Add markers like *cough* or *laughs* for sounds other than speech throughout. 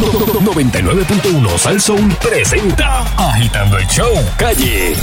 99.1 Sal Soul presenta Agitando el Show Calle.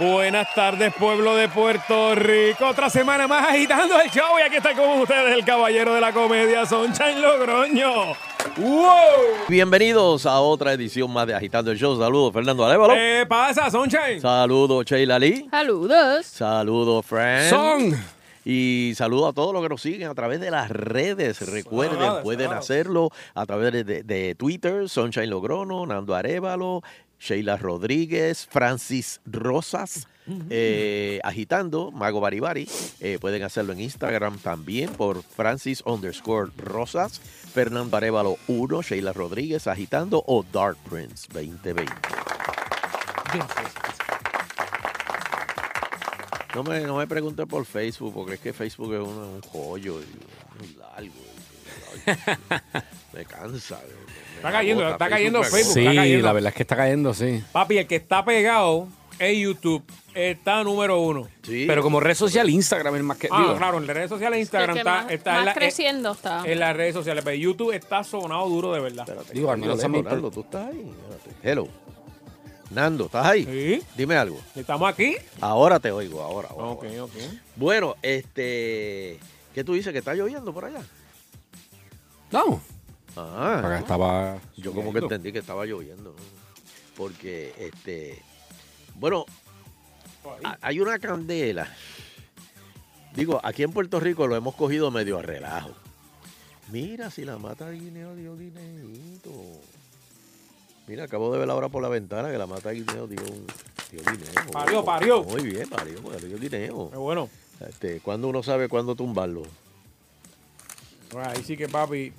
Buenas tardes, pueblo de Puerto Rico. Otra semana más agitando el show. Y aquí está con ustedes el caballero de la comedia, Sonchain Logroño. ¡Wow! Bienvenidos a otra edición más de Agitando el Show. Saludos, Fernando Alévalo. ¿Qué pasa, Sonchain? Saludos, Sheila Lee. Saludos. Saludos, Fran. Son. Y saludo a todos los que nos siguen a través de las redes. Recuerden, Claro, pueden claro. hacerlo a través de, de- de Twitter, Sunshine Logrono, Nando Arevalo, Sheila Rodríguez, Francis Rosas, eh, agitando, Mago Baribari. Eh, pueden hacerlo en Instagram también por Francis underscore Rosas, Fernando Arevalo 1, Sheila Rodríguez, agitando o Dark Prince 2020. No me, no me pregunte por Facebook, porque es que Facebook es un, un joyo y muy largo. me cansa. me- me Está cayendo, agota. está cayendo Facebook. está Sí, cayendo. la verdad es que está cayendo, sí. Papi, el que está pegado es YouTube. Está número uno. Sí. Pero como red social, Instagram es más que. Ah, digo, claro, en las redes sociales, Instagram está, más, está más en, la- creciendo está. en las redes sociales. Pero YouTube está sonado duro de verdad. Espérate, Digo, al menos Nando, tú estás ahí. Espérate. Hello. Nando, ¿estás ahí? Sí. Dime algo. Estamos aquí. Ahora te oigo, ahora. ahora, Ok, ahora. ok. Bueno, este. ¿Qué tú dices? ¿Que está lloviendo por allá? No. Ah. Acá estaba. Yo como que entendí que estaba lloviendo. Porque, este. Bueno, ha- hay una candela. Digo, aquí en Puerto Rico lo hemos cogido medio a relajo. Mira, si la mata de guineo dio guineito. Mira, acabo de ver ahora por la ventana que la mata de guineo dio, un- dio guineo. Parió, parió. Muy bien, parió, parió guineo. Qué bueno. Este, ¿Cuándo uno sabe cuándo tumbarlo? Bueno, ahí sí que, papi.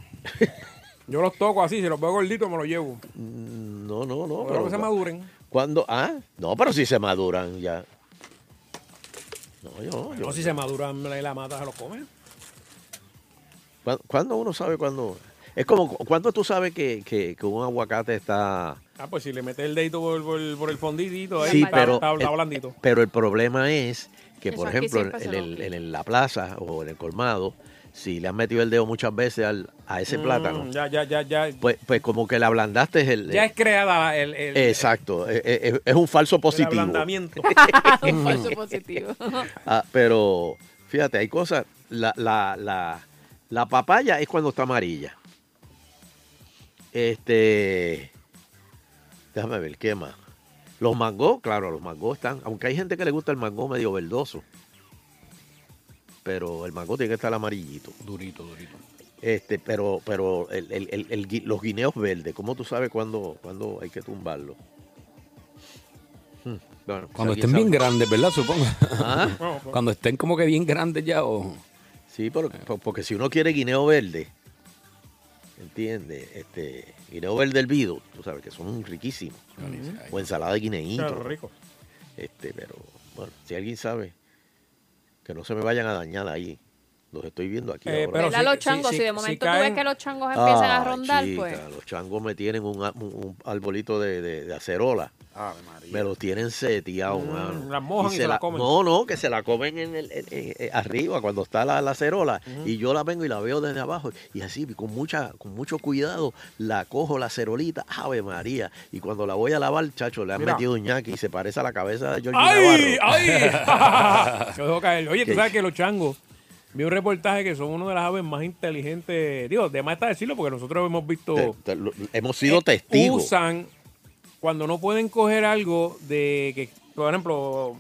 Yo los toco así, si los veo gorditos me los llevo. Mm, No, no, no. Espero que se maduren. ¿Cuándo? Ah, no, pero si se maduran ya. No, yo, yo. No, si se maduran la, mata, se los come. ¿Cuándo, cuándo uno sabe cuándo? Es como, ¿cuándo tú sabes que, que- que un aguacate está... Ah, pues si le metes el dedito por, por- por el fonditito, ahí Sí, está, pero, está, está el- blandito. pero el problema es que, por Eso ejemplo, en, el- en el- la plaza o en el colmado, si le han metido el dedo muchas veces al- a ese plátano, Mm, ya, ya, ya, ya. pues, pues como que le ablandaste el... ya es creada el, el, Exacto, es, es- es un falso el positivo. ablandamiento. *laughs* Un *laughs* falso positivo. Ah, pero fíjate, hay cosas. La, la, la, la papaya es cuando está amarilla. Este. Déjame ver, ¿qué más? Los mangos, claro, los mangos están. Aunque hay gente que le gusta el mango medio verdoso. Pero el mango tiene que estar amarillito. Durito, durito. Este, pero, pero el- el- el- los guineos verdes, ¿cómo tú sabes cuándo, cuándo hay que tumbarlos? Hmm, bueno, Cuando estén bien grandes, ¿verdad? Supongo. Ah. *laughs* Cuando estén como que bien grandes ya o. Sí, pero- po- porque si uno quiere guineo verde, ¿entiendes? Este, guineo verde hervido, tú sabes que son riquísimos. O ensalada de guineíto. claro, rico. Este, pero, bueno, si alguien sabe, que no se me vayan a dañar ahí. Los estoy viendo aquí Eh, ahora. pero los changos, si- si, de si momento tú ves que los changos empiezan a Ah, rondar, chica, pues. Los changos me tienen un, un- un arbolito de, de- de acerola. Me lo tienen seteado, Mm, mano. la mojan y se la comen. No, no, que se la comen en el, en- en- en- arriba cuando está la, la acerola. Y yo la vengo y la veo desde abajo. Y así, con mucha con mucho cuidado, la cojo la cerolita. Ave María. Y cuando la voy a lavar, chacho, le han Mira. metido un ñaqui y se parece a la cabeza de George ¡Ay! Navarro. ¡Ay! *laughs* *laughs* Se dejó caer. Oye, tú sabes que los changos, vi un reportaje que son una de las aves más inteligentes. Digo, de más está decirlo porque nosotros hemos visto. Te- te- lo- hemos sido eh, testigos. Usan cuando no pueden coger algo de que, por ejemplo,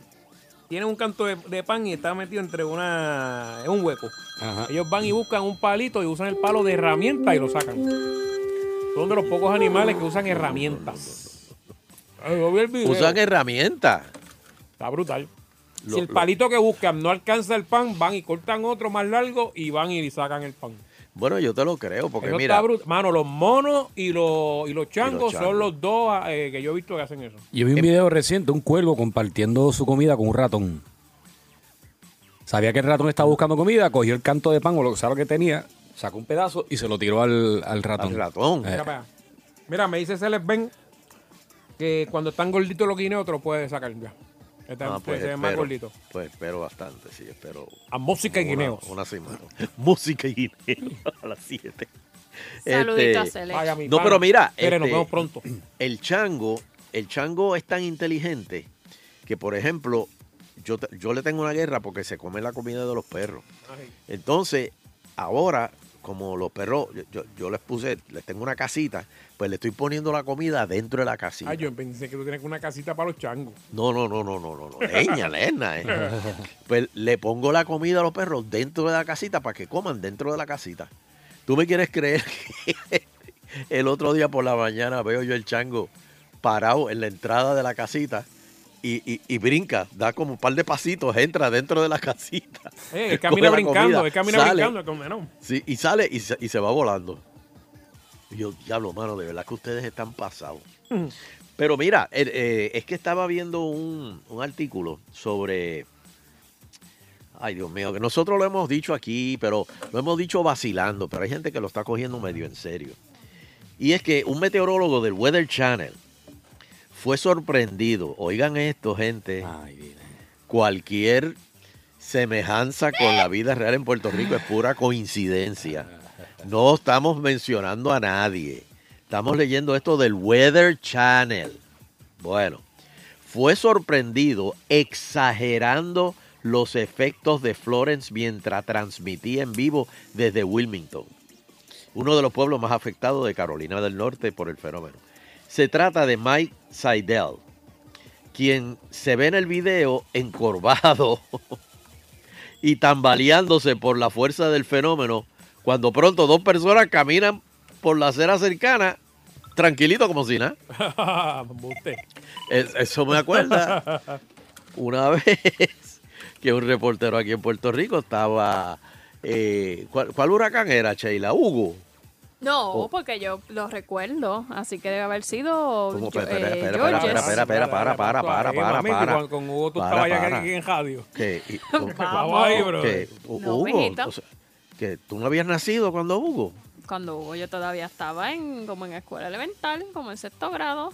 tienen un canto de, de pan y está metido entre una. en un hueco. Ajá. Ellos van y buscan un palito y usan el palo de herramienta y lo sacan. Son de los pocos animales que usan herramientas. Ay, yo vi el video. Usan herramientas. Está brutal. Lo- si el lo- palito que buscan no alcanza el pan, van y cortan otro más largo y van y sacan el pan. Bueno, yo te lo creo, porque Eso mira. Mano, los monos y los, y los changos changos. son los dos eh, que yo he visto que hacen eso. Yo vi un video reciente, un cuervo compartiendo su comida con un ratón. Sabía que el ratón estaba buscando comida, cogió el canto de pan o lo que sea lo que tenía, sacó un pedazo y se lo tiró al, al ratón. Al ratón. Eh, Mira. Mira, me dice Celes Ben que cuando están gorditos los guineos te los puedes sacar ya. Están, Ah, pues se ven más espero, gorditos. pues espero bastante, sí, espero. A música y guineos. Una, semana. *laughs* Música y guineo a las 7. Saludito a Este, Cele. Vaya, mi No, pero mira, Tere, nos este, vemos pronto. *clears throat* el chango, el chango es tan inteligente que, por ejemplo, yo, yo le tengo una guerra porque se come la comida de los perros. Ay. Entonces, ahora, como los perros, yo, yo- les puse, les tengo una casita, pues le estoy poniendo la comida dentro de la casita. Ay, yo pensé que tú tienes una casita para los changos. No, no, no, no, no, no, no. Leña, *laughs* leña, eh. Pues le pongo la comida a los perros dentro de la casita para que coman dentro de la casita. ¿Tú me quieres creer que *laughs* el otro día por la mañana veo yo el chango parado en la entrada de la casita y, y- y brinca, da como un par de pasitos, entra dentro de la *laughs* casita. Eh, él camina brincando, comida, él camina sale, brincando. no. sí, y sale y se, y se va volando. Y yo, diablo, mano, de verdad que ustedes están pasados. Pero mira, eh, eh, es que estaba viendo un, un artículo sobre. Ay, Dios mío, que nosotros lo hemos dicho aquí, pero lo hemos dicho vacilando, pero hay gente que lo está cogiendo medio en serio. Y es que un meteorólogo del Weather Channel fue sorprendido. Oigan esto, gente. Ay. Cualquier semejanza con la vida real en Puerto Rico es pura coincidencia. No estamos mencionando a nadie. Estamos leyendo esto del Weather Channel. Bueno, fue sorprendido exagerando los efectos de Florence mientras transmitía en vivo desde Wilmington, uno de los pueblos más afectados de Carolina del Norte por el fenómeno. Se trata de Mike Seidel, quien se ve en el video encorvado *laughs* y tambaleándose por la fuerza del fenómeno, cuando pronto dos personas caminan por la acera cercana, tranquilito como si nada. *laughs* Eso me acuerda una *laughs* vez que un reportero aquí en Puerto Rico estaba... eh, ¿cuál, cuál huracán era, Sheila? Hugo. No, Oh. porque yo lo recuerdo, así que debe haber sido ¿Cómo? yo- Espera, espera, eh, espera, espera, espera, espera, para, para, para, Eh, para, para. Con, Hugo tú Para, estabas ya para. aquí en radio. Que, y- Vamos. Ay, bro. que, Hugo, o sea, que tú no habías nacido cuando Hugo. Cuando Hugo yo todavía estaba en como en escuela elemental, como en sexto grado.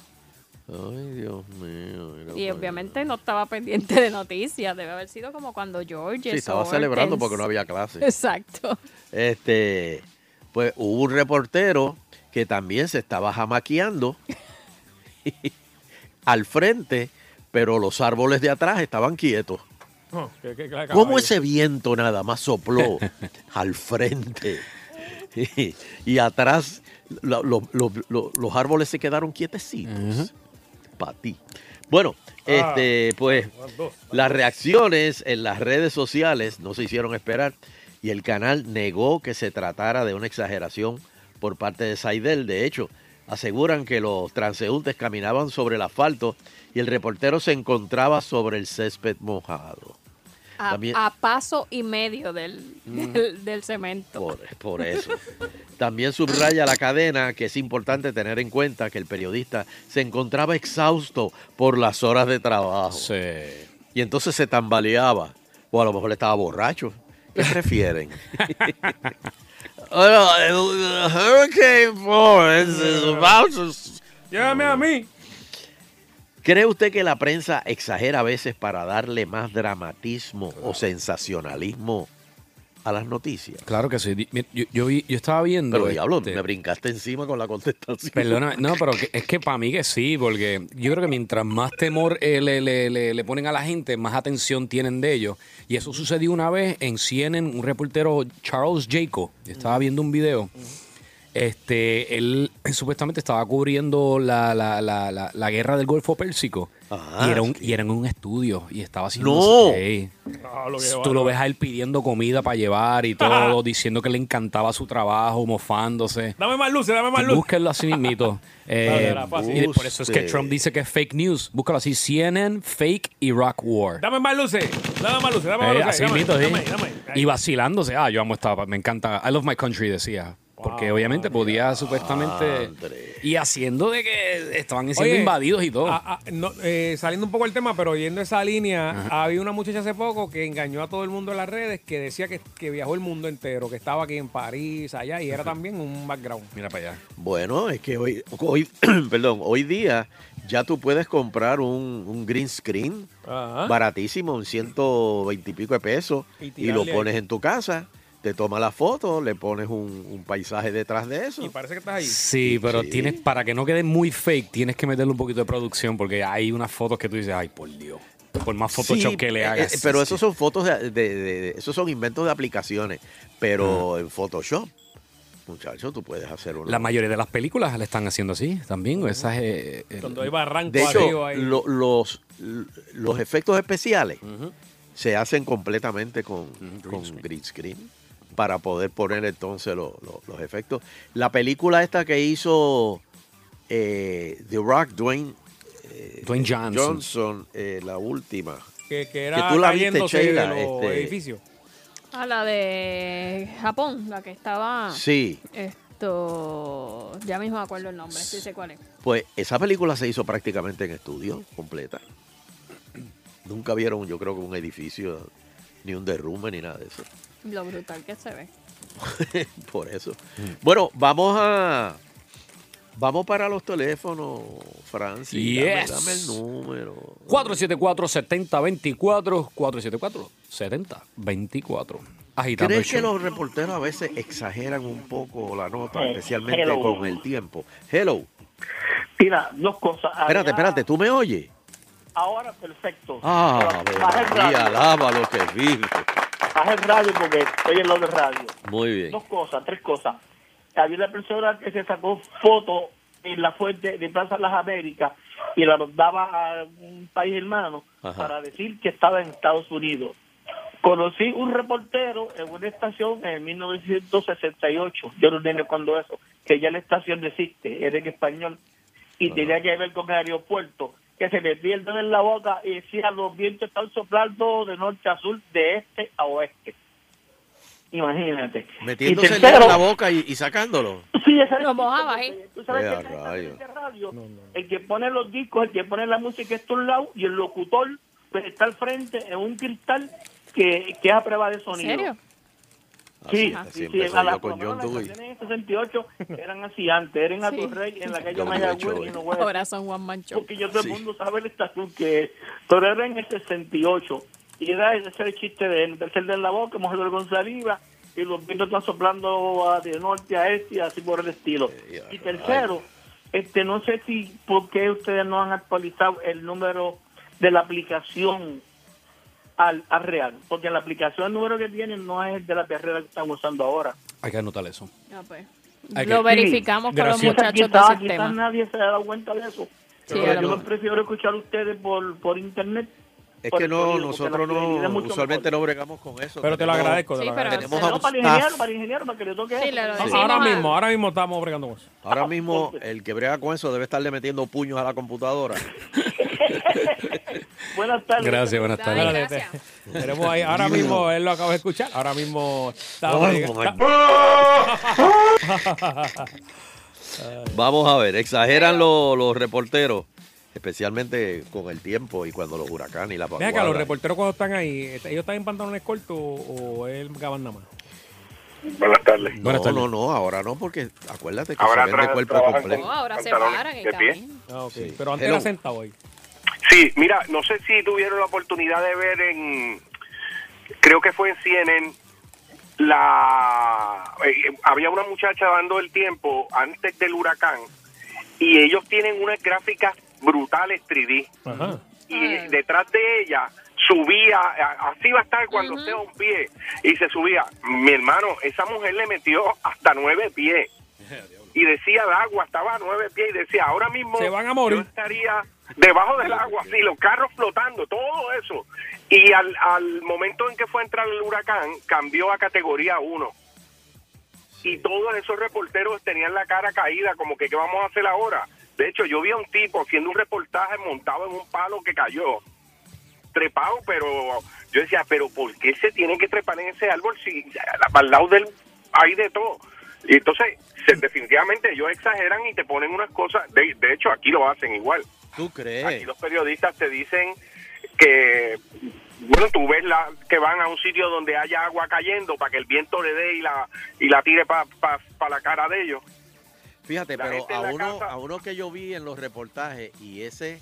Ay, Dios mío. mira Y para obviamente no estaba pendiente de noticias. Debe haber sido como cuando George. Sí, estaba celebrando porque no había clase. Exacto. Este, pues hubo un reportero que también se estaba jamaqueando *laughs* al frente, pero los árboles de atrás estaban quietos. Oh, qué- qué ¿Cómo ese viento nada más sopló *laughs* al frente? Y, *laughs* y atrás lo- lo- lo- lo- los árboles se quedaron quietecitos. Para ti. Bueno, este, pues las reacciones en las redes sociales no se hicieron esperar y el canal negó que se tratara de una exageración por parte de Saidel. De hecho, aseguran que los transeúntes caminaban sobre el asfalto y el reportero se encontraba sobre el césped mojado. A, También- a paso y medio del, del, del cemento. Por, por eso. También subraya la cadena que es importante tener en cuenta que el periodista se encontraba exhausto por las horas de trabajo. Sí. Y entonces se tambaleaba. O a lo mejor estaba borracho. ¿Qué *laughs* prefieren? Bueno, el Hurricane Florence is about to- Llévame a mí. ¿Cree usted que la prensa exagera a veces para darle más dramatismo o sensacionalismo a las noticias? Claro que sí. Yo, yo, estaba viendo. Pero diablo, este, me brincaste encima con la contestación. Perdóname, no, *laughs* pero que- es que para mí que sí, porque yo creo que mientras más temor eh, le, le- le- le ponen a la gente, más atención tienen de ellos. Y eso sucedió una vez en CNN, un reportero, Charles Jaco, estaba viendo un video. Este, él *clears throat* supuestamente estaba cubriendo la, la, la, la, la guerra del Golfo Pérsico. Ah, y, era un, sí. y era en un estudio y estaba haciendo No. Ah, lo que Tú lo ves a él pidiendo comida para llevar y *laughs* todo, diciendo que le encantaba su trabajo, mofándose. Dame más luces, dame más luces. Búsquenlo así mismito. *laughs* Eh, y por eso es que. Trump dice que es fake news. Búscalo así, CNN, fake Iraq War. Dame más luces. Dame más luces, dame más Eh, luces. así dame, sí. dame, dame. Y vacilándose. Ah, yo amo esta, me encanta. I love my country, decía. Porque Wow. obviamente podía supuestamente... Y haciendo de que estaban siendo Oye, invadidos y todo. no, eh, saliendo un poco del tema, pero yendo esa línea, había una muchacha hace poco que engañó a todo el mundo en las redes que decía que, que viajó el mundo entero, que estaba aquí en París, allá, y era también un background. Mira para allá. Bueno, es que hoy, hoy, *clears throat* perdón, hoy día ya tú puedes comprar un, un green screen Ajá. baratísimo, un 120 y pico de pesos, Y lo ahí. pones en tu casa te toma la foto, le pones un, un paisaje detrás de eso. Y parece que estás ahí. Sí, pero Sí. tienes, para que no quede muy fake, tienes que meterle un poquito de producción porque hay unas fotos que tú dices, ay, por Dios. Por más Photoshop Sí, que le eh, hagas. eh, pero esos son fotos de, de- de- de- esos son inventos de aplicaciones. Pero en Photoshop, muchacho, tú puedes hacer una. La mayoría de las películas le están haciendo así también. Esas, eh, eh, Cuando hay barranco De hecho, arriba ahí. lo- los, los efectos especiales se hacen completamente con, con green screen para poder poner entonces lo- lo- los efectos. La película esta que hizo eh, The Rock, Dwayne, eh, Dwayne Johnson. Johnson, eh, la última. que, que era tú la viste, cayéndose de Sheila, los este- edificios. A la de Japón, la que estaba. Sí, Esto. Ya mismo me acuerdo el nombre, sí sé cuál es. pues esa película se hizo prácticamente en estudio, completa. Nunca vieron, yo creo que un edificio, ni un derrumbe, ni nada de eso. Lo brutal que se ve. *laughs* Por eso. Bueno, vamos a. Vamos para los teléfonos, Francis. Dame- Yes. Dame, el número. 474-7024. 474-7024. Agitando ¿Crees que los reporteros a veces exageran un poco la nota, Eh, especialmente hello. con el tiempo? Hello. Mira, dos cosas. Espérate, espérate, ¿tú me oyes? Ahora perfecto. Ah, María, alaba lo que vive. Baja el radio porque estoy en lo de radio. Muy bien. Dos cosas, tres cosas. Había una persona que se sacó foto en la fuente de Plaza Las Américas y la mandaba a un país hermano Ajá. para decir que estaba en Estados Unidos. Conocí un reportero en una estación en 1968, yo no entiendo cuando eso, que ya la estación existe, era en español, y tenía que ver con el aeropuerto, que se metía el dedo en la boca y decía los vientos están soplando de norte a sur, de este a oeste. Imagínate. Metiéndose Y el dedo en la tercero, boca y, y sacándolo. Sí, esa Lo mojaba ahí. Tú sabes Vea, que en radio, el que pone los discos, el que pone la música está a un lado y el locutor pues, está al frente en un cristal que, que es a prueba de ¿En sonido. serio? Así, Sí, así sí, sí, empezó a la- con John las Dewey. canciones en 68 eran así antes, eran a tu rey en la calle John Mayagüez y no voy a- Ahora son One Man Show. porque yo todo el Sí. mundo sabe la estación que pero era en el 68 y era ese era el chiste de meterse en la boca, mojarlo con saliva y los vientos están soplando a- de norte a este y así por el estilo. Y tercero, este no sé si por qué ustedes no han actualizado el número de la aplicación al, al real, porque la aplicación el número que tienen no es el de la carrera que estamos usando ahora. Hay que anotar eso. Ah, pues. Hay Lo que- verificamos con los Gracias. Quizás, muchachos quizás, del quizás sistema. nadie se ha dado cuenta de eso. Sí, Pero a lo yo prefiero escuchar a ustedes por, por internet. Es que no, nosotros no, usualmente mejor. no bregamos con eso. Pero te lo agradezco. te Sí, lo pero agradezco. Tenemos No, a para el ingeniero, para el ingeniero, para que le toque Sí, eso. Ahora mismo, ahora mismo estamos bregando con eso. Ahora mismo el que brega con eso debe estarle metiendo puños a la computadora. *laughs* *laughs* Buenas tardes. Gracias, buenas tardes. Gracias. tenemos ahí, ahora mismo, él lo acaba de escuchar, ahora mismo está Oh, *laughs* Vamos a ver, exageran los, los reporteros, especialmente con el tiempo y cuando los huracanes y la Ven vaguada. acá, los reporteros cuando están ahí, ¿ellos están en pantalones cortos o es gaban nada más? Buenas tardes. No, Buenas tardes. no, no, ahora no, porque acuérdate que Ahora se vende tra- cuerpo completo. No, ahora se paran y de pie. Ah. Sí. Pero antes Hello. era sentado hoy. Sí, mira, no sé si tuvieron la oportunidad de ver en, creo que fue en CNN, la, eh, había una muchacha dando el tiempo antes del huracán y ellos tienen unas gráficas brutales 3D Ajá. y detrás de ella subía, a- así va a estar cuando Ujú. sea un pie y se subía. Mi hermano, esa mujer le metió hasta nueve pies y decía el agua estaba a nueve pies y decía ahora mismo Se van a morir. yo estaría debajo del agua, así los carros flotando, todo eso. Y al, al momento en que fue a entrar el huracán, cambió a categoría 1. Y todos esos reporteros tenían la cara caída, como que ¿qué vamos a hacer ahora? De hecho, yo vi a un tipo haciendo un reportaje montado en un palo que cayó, trepado, pero yo decía, pero ¿por qué se tiene que trepar en ese árbol si al lado del hay de todo? Y entonces, se- definitivamente ellos exageran y te ponen unas cosas, de, de hecho aquí lo hacen igual. ¿Tú Aquí crees? los periodistas te dicen que, bueno, tú ves la, que van a un sitio donde haya agua cayendo para que el viento le dé y la, y la tire para la cara de ellos. Fíjate, La pero a uno, casa- a uno que yo vi en los reportajes y ese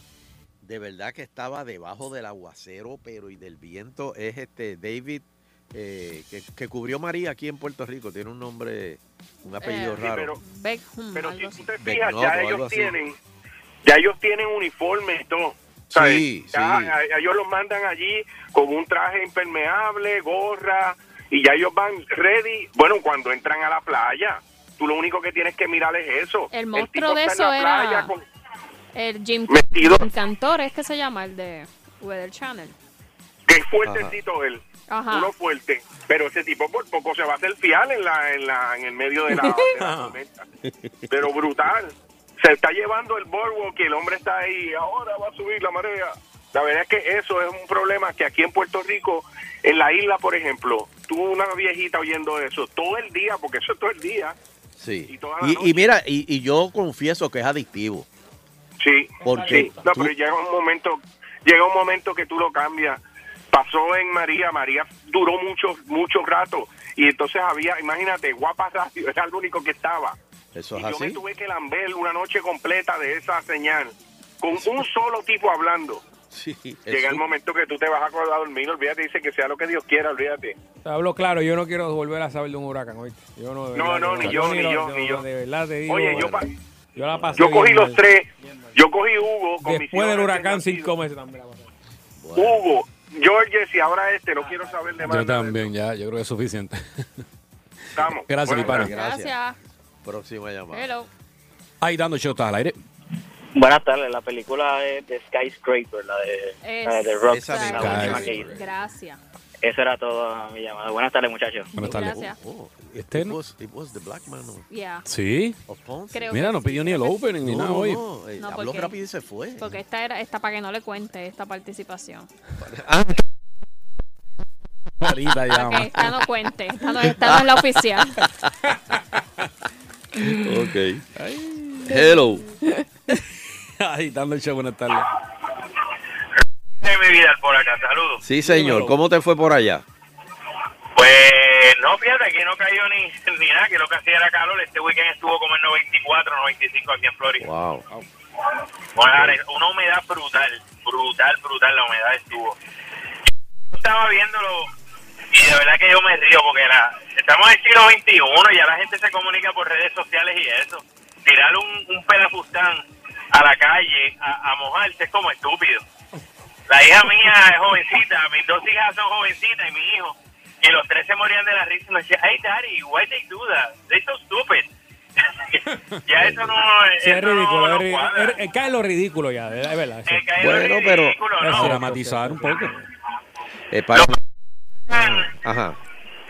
de verdad que estaba debajo del aguacero, pero y del viento es este David eh, que, que cubrió María aquí en Puerto Rico. Tiene un nombre, un apellido Eh, Sí, raro. pero, Beckham, pero algo si tú te Beck fijas, ya ellos tienen, ya ellos tienen uniforme y todo. ¿sabes? Sí, Ya, sí. a- a ellos los mandan allí con un traje impermeable, gorra, y ya ellos van ready. Bueno, cuando entran a la playa, tú lo único que tienes que mirar es eso. El monstruo de está en eso era- con- El Jim. Jim Cantor, es que se llama, el de Weather Channel. que es fuertecito él. Ajá. Uno fuerte, pero ese tipo por poco se va a hacer fial en la, en la, en el medio de la, de la *laughs* tormenta. Pero brutal. Se está llevando el boardwalk y el hombre está ahí. Ahora va a subir la marea. La verdad es que eso es un problema que aquí en Puerto Rico, en la isla, por ejemplo, tuvo una viejita oyendo eso todo el día, porque eso es todo el día. Sí. y toda la Y, noche. y mira, y, y yo confieso que es adictivo. Sí, Porque sí. No, tú- pero llega un momento, llega un momento que tú lo cambias. Pasó en María, María duró mucho, mucho rato. Y entonces había, imagínate, Guapa Radio era el único que estaba. Eso y es yo me así. tuve que lamber una noche completa de esa señal. Con un solo tipo hablando. Sí, Llega el momento que tú te vas a acordar a dormir, olvídate, dice que sea lo que Dios quiera, olvídate. Te hablo claro, yo no quiero volver a saber de un huracán, ¿oíste? Yo no, No, ni yo, ni yo, ni yo. De verdad te digo. Oye, yo, bueno, pa- yo la pasé yo cogí bien los mal. tres, yo cogí Hugo con Después del huracán, cinco meses también la pasé. Hugo, Georges y ahora este, no quiero saber de más. Yo también, ya, yo creo que es suficiente. *laughs* Estamos. Gracias, mi pana. tardes. Gracias. Próxima llamada. Hello. Ahí dando show, estás al aire. Buenas tardes, la película es de Skyscraper, la de, Es- la de Rock. Esa la. Gracias. Eso era todo mi llamada. Buenas tardes, muchachos. Buenas tardes. Gracias. Oh, Este it no- was, it was the black man of, Yeah. Sí. of Ponce. Creo Mira, que no sí, pidió ni el opening ni No, nada no, hoy. no, eh, No, habló porque- rápido y se fue. Porque esta era esta para que no le cuente esta participación. Ah, Ahorita que llama. esta no cuente. Esta no, esta no es la oficial. ok. Hello. *laughs* Ahí dando el show, buenas tardes. de mi vida por acá, saludos. Sí, señor. ¿Cómo te fue por allá? Pues no, fíjate, aquí no cayó ni, *laughs* ni nada, que lo que hacía era calor. Este weekend estuvo como en 94, 95 aquí en Florida. Wow. Bueno, ahora, una humedad brutal, brutal, brutal, la humedad estuvo. Yo estaba viéndolo y de verdad que yo me río porque la, estamos en el siglo XXI y ya la gente se comunica por redes sociales y eso. Tirar un, un pelafustán a la calle a, a mojarse es como estúpido. La hija mía es jovencita, mis dos hijas son jovencitas y mi hijo. Y los tres se morían de la risa y me decían, hey daddy, why they do that? They're so stupid. *laughs* ya eso no, Sí, es eso no- ridículo, no es cuadra. es- es- cae lo ridículo ya, es verdad. sí. Eh, Bueno, pero- ridículo, Eso ¿no? Dramatizar un poco. Eh, para- Ajá.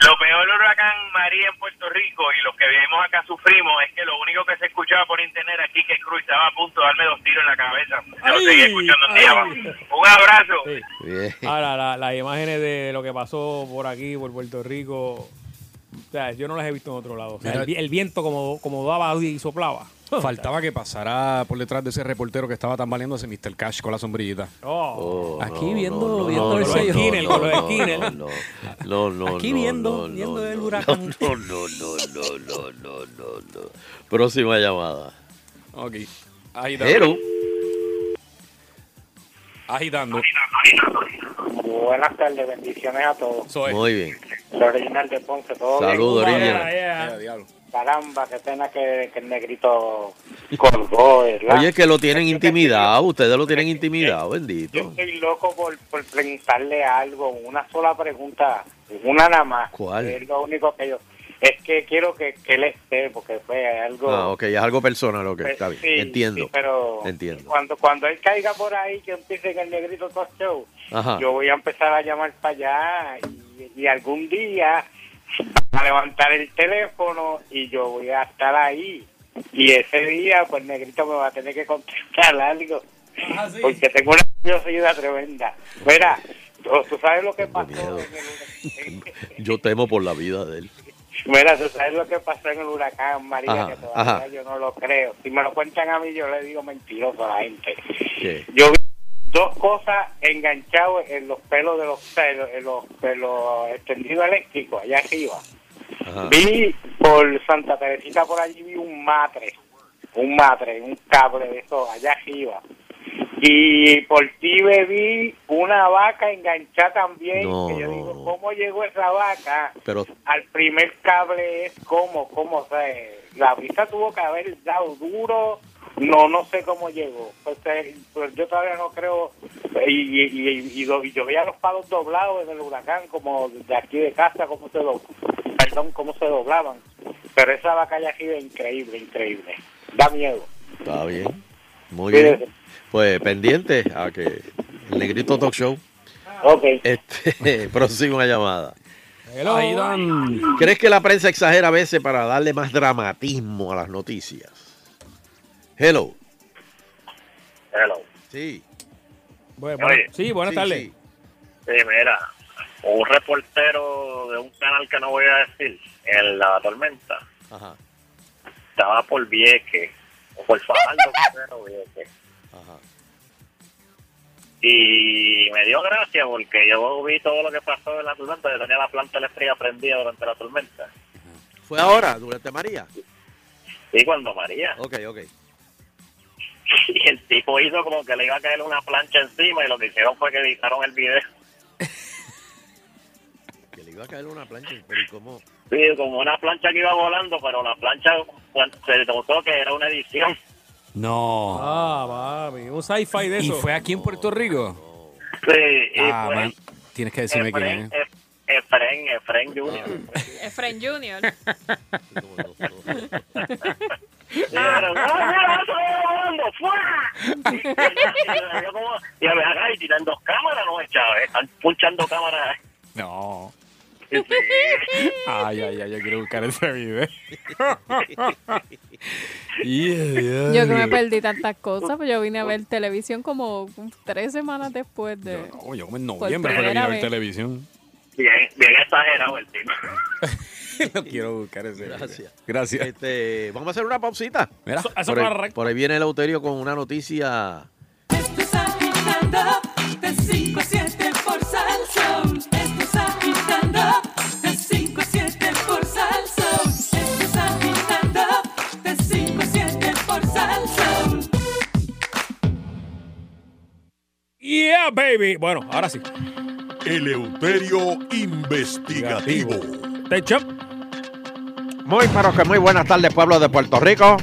Lo peor del huracán María en Puerto Rico y los que vivimos acá sufrimos es que lo único que se escuchaba por internet aquí que Cruz estaba a punto de darme dos tiros en la cabeza. Yo lo Ay, seguía escuchando un día. Un abrazo. Sí. Ahora, la- las imágenes de lo que pasó por aquí, por Puerto Rico, o sea, yo no las he visto en otro lado. O sea, Mira- el, vi- el viento como, como daba y soplaba. Faltaba que pasara por detrás de ese reportero que estaba tambaleándose Mr. Cash con la sombrillita. Oh. Oh, Aquí no, viendo- no, viendo no, el sello. no, no, no, Aquí viendo- no, viendo no, el huracán. No, no, no, no, no, no, no, no. Próxima llamada. Ok. Agitando. Hello. Agitando. Buenas tardes, bendiciones a todos. Soy. Muy bien. El original de Ponce, todo bien. Saludos, Yeah, Original. yeah. Eh, diablo. Caramba, qué pena que, que el negrito colgó, ¿verdad? Oye, que lo tienen intimidado. Ustedes lo tienen intimidado, bendito. Yo estoy loco por, por preguntarle algo, una sola pregunta, una nada más. ¿Cuál? Es lo único que yo... Es que quiero que, que él esté, porque fue algo... Ah, ok, es algo personal, ok, Pues, está bien. sí, Entiendo. sí, pero Entiendo. Cuando, cuando él caiga por ahí, que empiece el negrito talk show, Ajá. yo voy a empezar a llamar para allá y, y algún día a levantar el teléfono y yo voy a estar ahí. Y ese día, pues negrito me va a tener que contestar algo. Ah, Porque tengo una curiosidad tremenda. Mira, tú, sabes lo que Tengo pasó miedo. en el, Yo temo por la vida de él. Mira, tú sabes lo que pasó en el huracán María, Ajá, que todavía ajá. yo no lo creo. Si me lo cuentan a mí, yo le digo mentiroso a la gente. ¿Qué? Yo vi dos cosas enganchadas en los pelos de los pelos, en los pelos extendidos eléctricos, allá arriba. Ajá. Vi por Santa Teresita, por allí vi un matre, un matre, un cable de eso, allá arriba. Y por ti vi una vaca enganchada también. No, que yo no, digo. ¿cómo llegó esa vaca? Pero Al primer cable es como, como, o sea, la vista tuvo que haber dado duro. No, no sé cómo llegó. Pues, eh, pues yo todavía no creo. Y, y, y, y yo veía los palos doblados en el huracán, como de aquí de casa, cómo se, do, perdón, cómo se doblaban. Pero esa vaca ya ha sido increíble, increíble. Da miedo. está bien. Muy Sí. bien. Pues pendiente a que el Negrito Talk Show. Ok. Este, *laughs* próxima llamada. Hello. ¿Crees que la prensa exagera a veces para darle más dramatismo a las noticias? Hello. Hello. Sí. Bueno, Oye. sí, buenas Sí, tardes. sí. Sí, mira, un reportero de un canal que no voy a decir, en la tormenta, Ajá. estaba por Vieques, o por Fajardo, *laughs* pero Vieques. Ajá. Y me dio gracia porque yo vi todo lo que pasó en la tormenta, yo tenía la planta eléctrica prendida durante la tormenta. ¿Fue ahora, durante María? Y cuando María, Ok, ok. *laughs* y el tipo hizo como que le iba a caer una plancha encima y lo que hicieron fue que editaron el video. *laughs* Que le iba a caer una plancha, pero ¿y cómo? Sí, como una plancha que iba volando, pero la plancha cuando se notó que era una edición. No. Ah, mami, un sci-fi de ¿Y eso. fue aquí en Puerto Rico? Sí, y Ah, man. Tienes que decirme quién es. Ef- Efren, Efren Junior. Efren Junior. *laughs* Y dijeron, ¡Ah, mira, eso viene volando! ¡Fua! Y, y, y, yo como- y a ver, acá, y tiran dos cámaras, no, chaval, están punchando cámaras. No. Sí. Ay, ay, ay, yo quiero buscar ese video. *laughs* Yo que me perdí tantas cosas, pues yo vine a ver televisión como tres semanas después de... No, yo como en noviembre fue que vine a ver vez. televisión. Bien, bien exagerado el tipo. *laughs* No quiero buscar ese video. Gracias. Gracias. Este, vamos a hacer una pausita. Mira, Eso- eso Por ahí, por ahí viene el Euterio con una noticia. Estás agitando de 5 a 7 por Salsón. Estás agitando de 5 a 7 por Salsón. Estás agitando de 5 a 7 por Salsón. Yeah, baby. Bueno, ahora sí. Eleuterio Investigativo. Te chop. Muy, pero que muy buenas tardes, pueblo de Puerto Rico.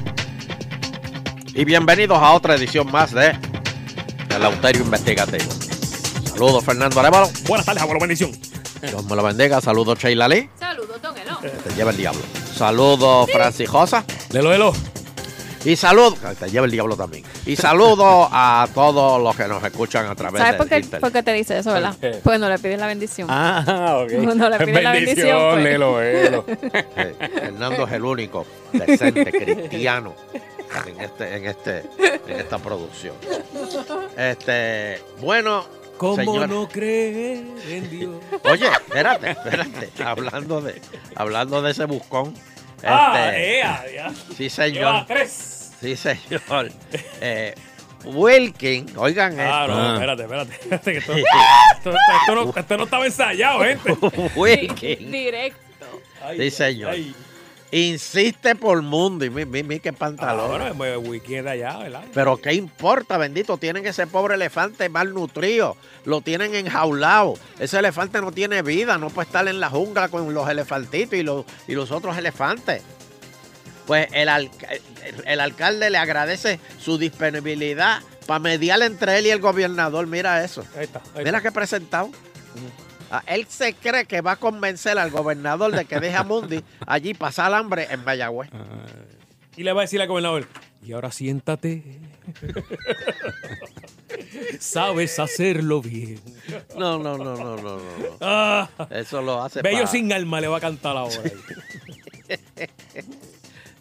Y bienvenidos a otra edición más de El Euterio Investigativo. Saludos, Fernando Arevalo. Buenas tardes, abuelo, bendición. Dios me lo bendiga. Saludos, Sheila Lee. Saludos, don Elo. Te lleva el diablo. Saludos, Francis Josa. Lelo, lelo. Y saludos. Te lleva el diablo también. Y saludos a todos los que nos escuchan a través ¿Sabes de por qué, internet. por qué te dice eso, verdad? ¿Por qué? Porque no le pides la bendición. Ah, ok. No le la bendición, pues. Lelo, lelo. *laughs* Eh, Fernando es el único decente cristiano en este en este en esta producción. Este, bueno, ¿Cómo señor- no creer en Dios? Oye, espérate, espérate, hablando de hablando de ese buscón. Ah, este, ea, ya. sí, Lleva señor. tres. Sí, señor. Eh, Wilkin, oigan Ah, esto. no, espérate, espérate. espérate, que esto, esto- esto no, esto no estaba ensayado, gente. *laughs* Wilkin, Directo. Ay, Sí, señor. ay. Insiste por mundo y mi, mi, mi, qué Ah, pantalón. bueno, pues, de allá, ¿verdad? Pero qué importa, bendito, tienen ese pobre elefante malnutrido, lo tienen enjaulado. Ese elefante no tiene vida, no puede estar en la jungla con los elefantitos y los, y los otros elefantes. Pues el, alca- el alcalde le agradece su disponibilidad para mediar entre él y el gobernador. Mira eso. Ahí está. ahí Mira que presentado. Él se cree que va a convencer al gobernador de que deje a Mundi allí pasar hambre en Mayagüez. Y le va a decir al gobernador, y ahora siéntate. Sabes hacerlo bien. No, no, no, no, no, no. Ah, Eso lo hace bello pa- sin alma le va a cantar ahora. *laughs*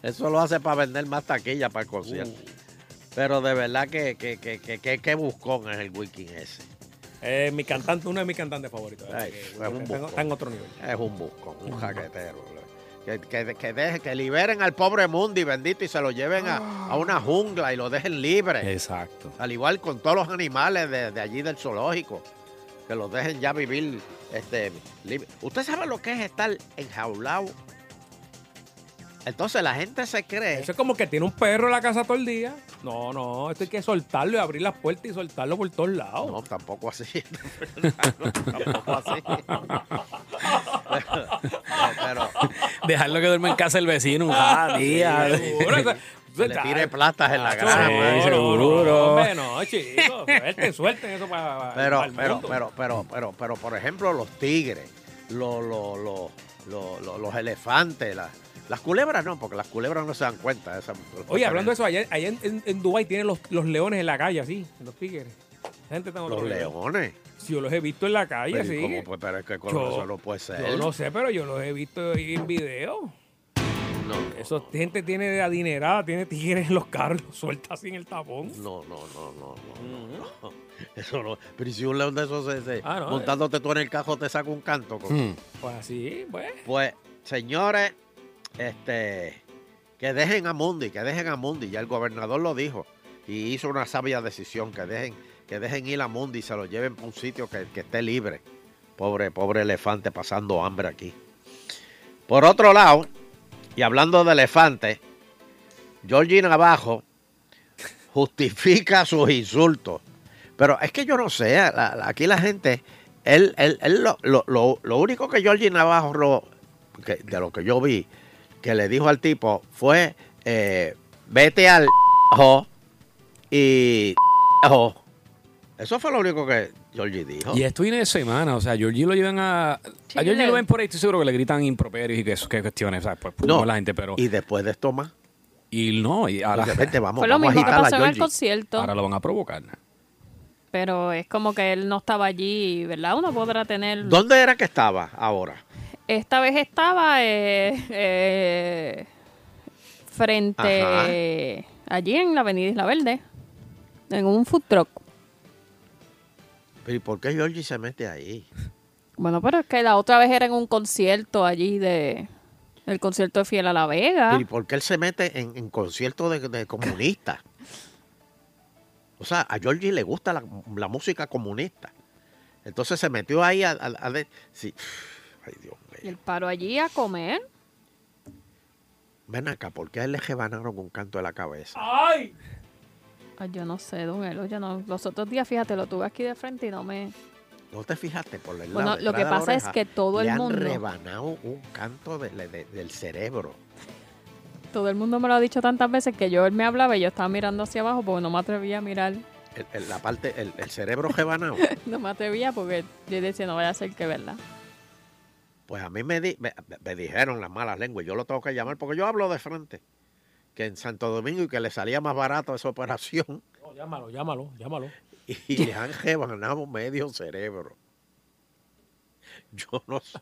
Eso lo hace para vender más taquilla para el concierto. Pero de verdad que, que, que, que, que, buscón es el wiki ese. Eh, mi cantante, uno de mis cantantes favoritos. Ay, Que- es un en- buscón. está en otro nivel. Es un buscón, un jaquetero. Que, que, que, deje- que liberen al pobre Mundi, bendito, y se lo lleven a, a una jungla y lo dejen libre. Exacto. Al igual con todos los animales de, de allí del zoológico. Que los dejen ya vivir este, libre. ¿Usted sabe lo que es estar enjaulado Entonces la gente se cree. Eso es como que tiene un perro en la casa todo el día. No, no, esto hay que soltarlo y abrir las puertas y soltarlo por todos lados. No, tampoco así. *laughs* tampoco así. pero, Dejarlo que duerma en casa el vecino un día. Seguro, eso- que le tire platas en la no, no, seguro. no, chicos. Suelten, suelten eso para. Pero, pero, pero, pero, pero, pero, por ejemplo, los tigres, los, los, los, los, los- los elefantes, las, las culebras no, porque las culebras no se dan cuenta. de esa- Oye, hablando de eso, allá, allá en, en, en Dubái tienen los, los leones en la calle, así, los tigres. La gente está Los leones. Sí, yo los he visto en la calle, Pero, ¿y sí. cómo, pues, pero es que con Yo- eso no puede ser. Yo no sé, pero yo los he visto en video. No, Eso gente tiene de adinerada, tiene tigres en los carros, suelta así en el tapón. no, no, no, no, no. *laughs* Eso no. Pero ¿y si un león de esos se, se- Ah, no, montándote tú en el cajo te saca un canto. con- Hmm. Pues así, pues. Pues, señores, este, que dejen a Mundi, que dejen a Mundi. Ya el gobernador lo dijo y hizo una sabia decisión, que dejen, que dejen ir a Mundi y se lo lleven para un sitio que, que esté libre. Pobre, pobre elefante pasando hambre aquí. Por otro lado, y hablando de elefantes, Georgie Navajo justifica sus insultos. Pero es que yo no sé, aquí la gente, él, él, él lo, lo- lo- único que Georgie Navajo, que- de lo que yo vi, que le dijo al tipo fue, eh, vete al *laughs* y. *laughs* Eso fue lo único que Georgie dijo. Y esto viene de semana, o sea, a Georgie lo llevan a. A Sí, Georgie lo ven por ahí, estoy seguro que le gritan improperios y que, que cuestiones, ¿sabes? Pues, No, la gente, pero. Y después de esto más. Y no, y ahora. Vente, vamos, Fue lo vamos a mismo que a pasó en el concierto. Ahora lo van a provocar. Pero es como que él no estaba allí, ¿verdad? Uno podrá tener... ¿Dónde era que estaba ahora? Esta vez estaba eh, eh, frente allí en la Avenida Isla Verde, en un food truck. Pero ¿y por qué Georgie se mete ahí? Bueno, pero es que la otra vez era en un concierto allí de... El concierto de Fiel a la Vega. Pero ¿Y por qué él se mete en, en conciertos de, de comunistas? O sea, a Georgie le gusta la, la música comunista. Entonces se metió ahí a... a- a ver- sí. Ay, Dios mío. Y él paró allí a comer. Ven acá, ¿por qué a él le rebanaron un canto de la cabeza? ¡Ay! Ay, yo no sé, don Elo, yo no. Los otros días, fíjate, lo tuve aquí de frente y no me... ¿No te fijaste por el Bueno, lado lo que pasa es que todo le el han mundo- rebanado un canto de- de- del cerebro. Todo el mundo me lo ha dicho tantas veces que yo él me hablaba y yo estaba mirando hacia abajo porque no me atrevía a mirar. El- el- la parte, el, el cerebro rebanado. *laughs* No me atrevía porque yo decía, no vaya a ser que verdad. Pues a mí me, di- me, me dijeron las malas lenguas, yo lo tengo que llamar porque yo hablo de frente, que en Santo Domingo y que le salía más barato esa operación *laughs* No, llámalo, llámalo, llámalo. y le han rebanado medio cerebro. Yo no sé.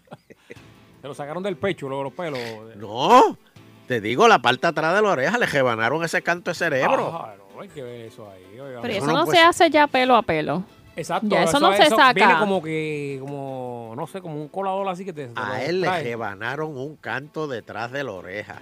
*laughs* Se lo sacaron del pecho, luego los pelos. No, te digo, la parte atrás de la oreja le rebanaron ese canto de cerebro. Ah, no, hay que ver eso ahí. oiga. Pero Eso eso no se hace ya pelo a pelo. Exacto. Ya eso no se saca. Viene como que, como, no sé, como un colador así que te. te A él le rebanaron un canto detrás de la oreja.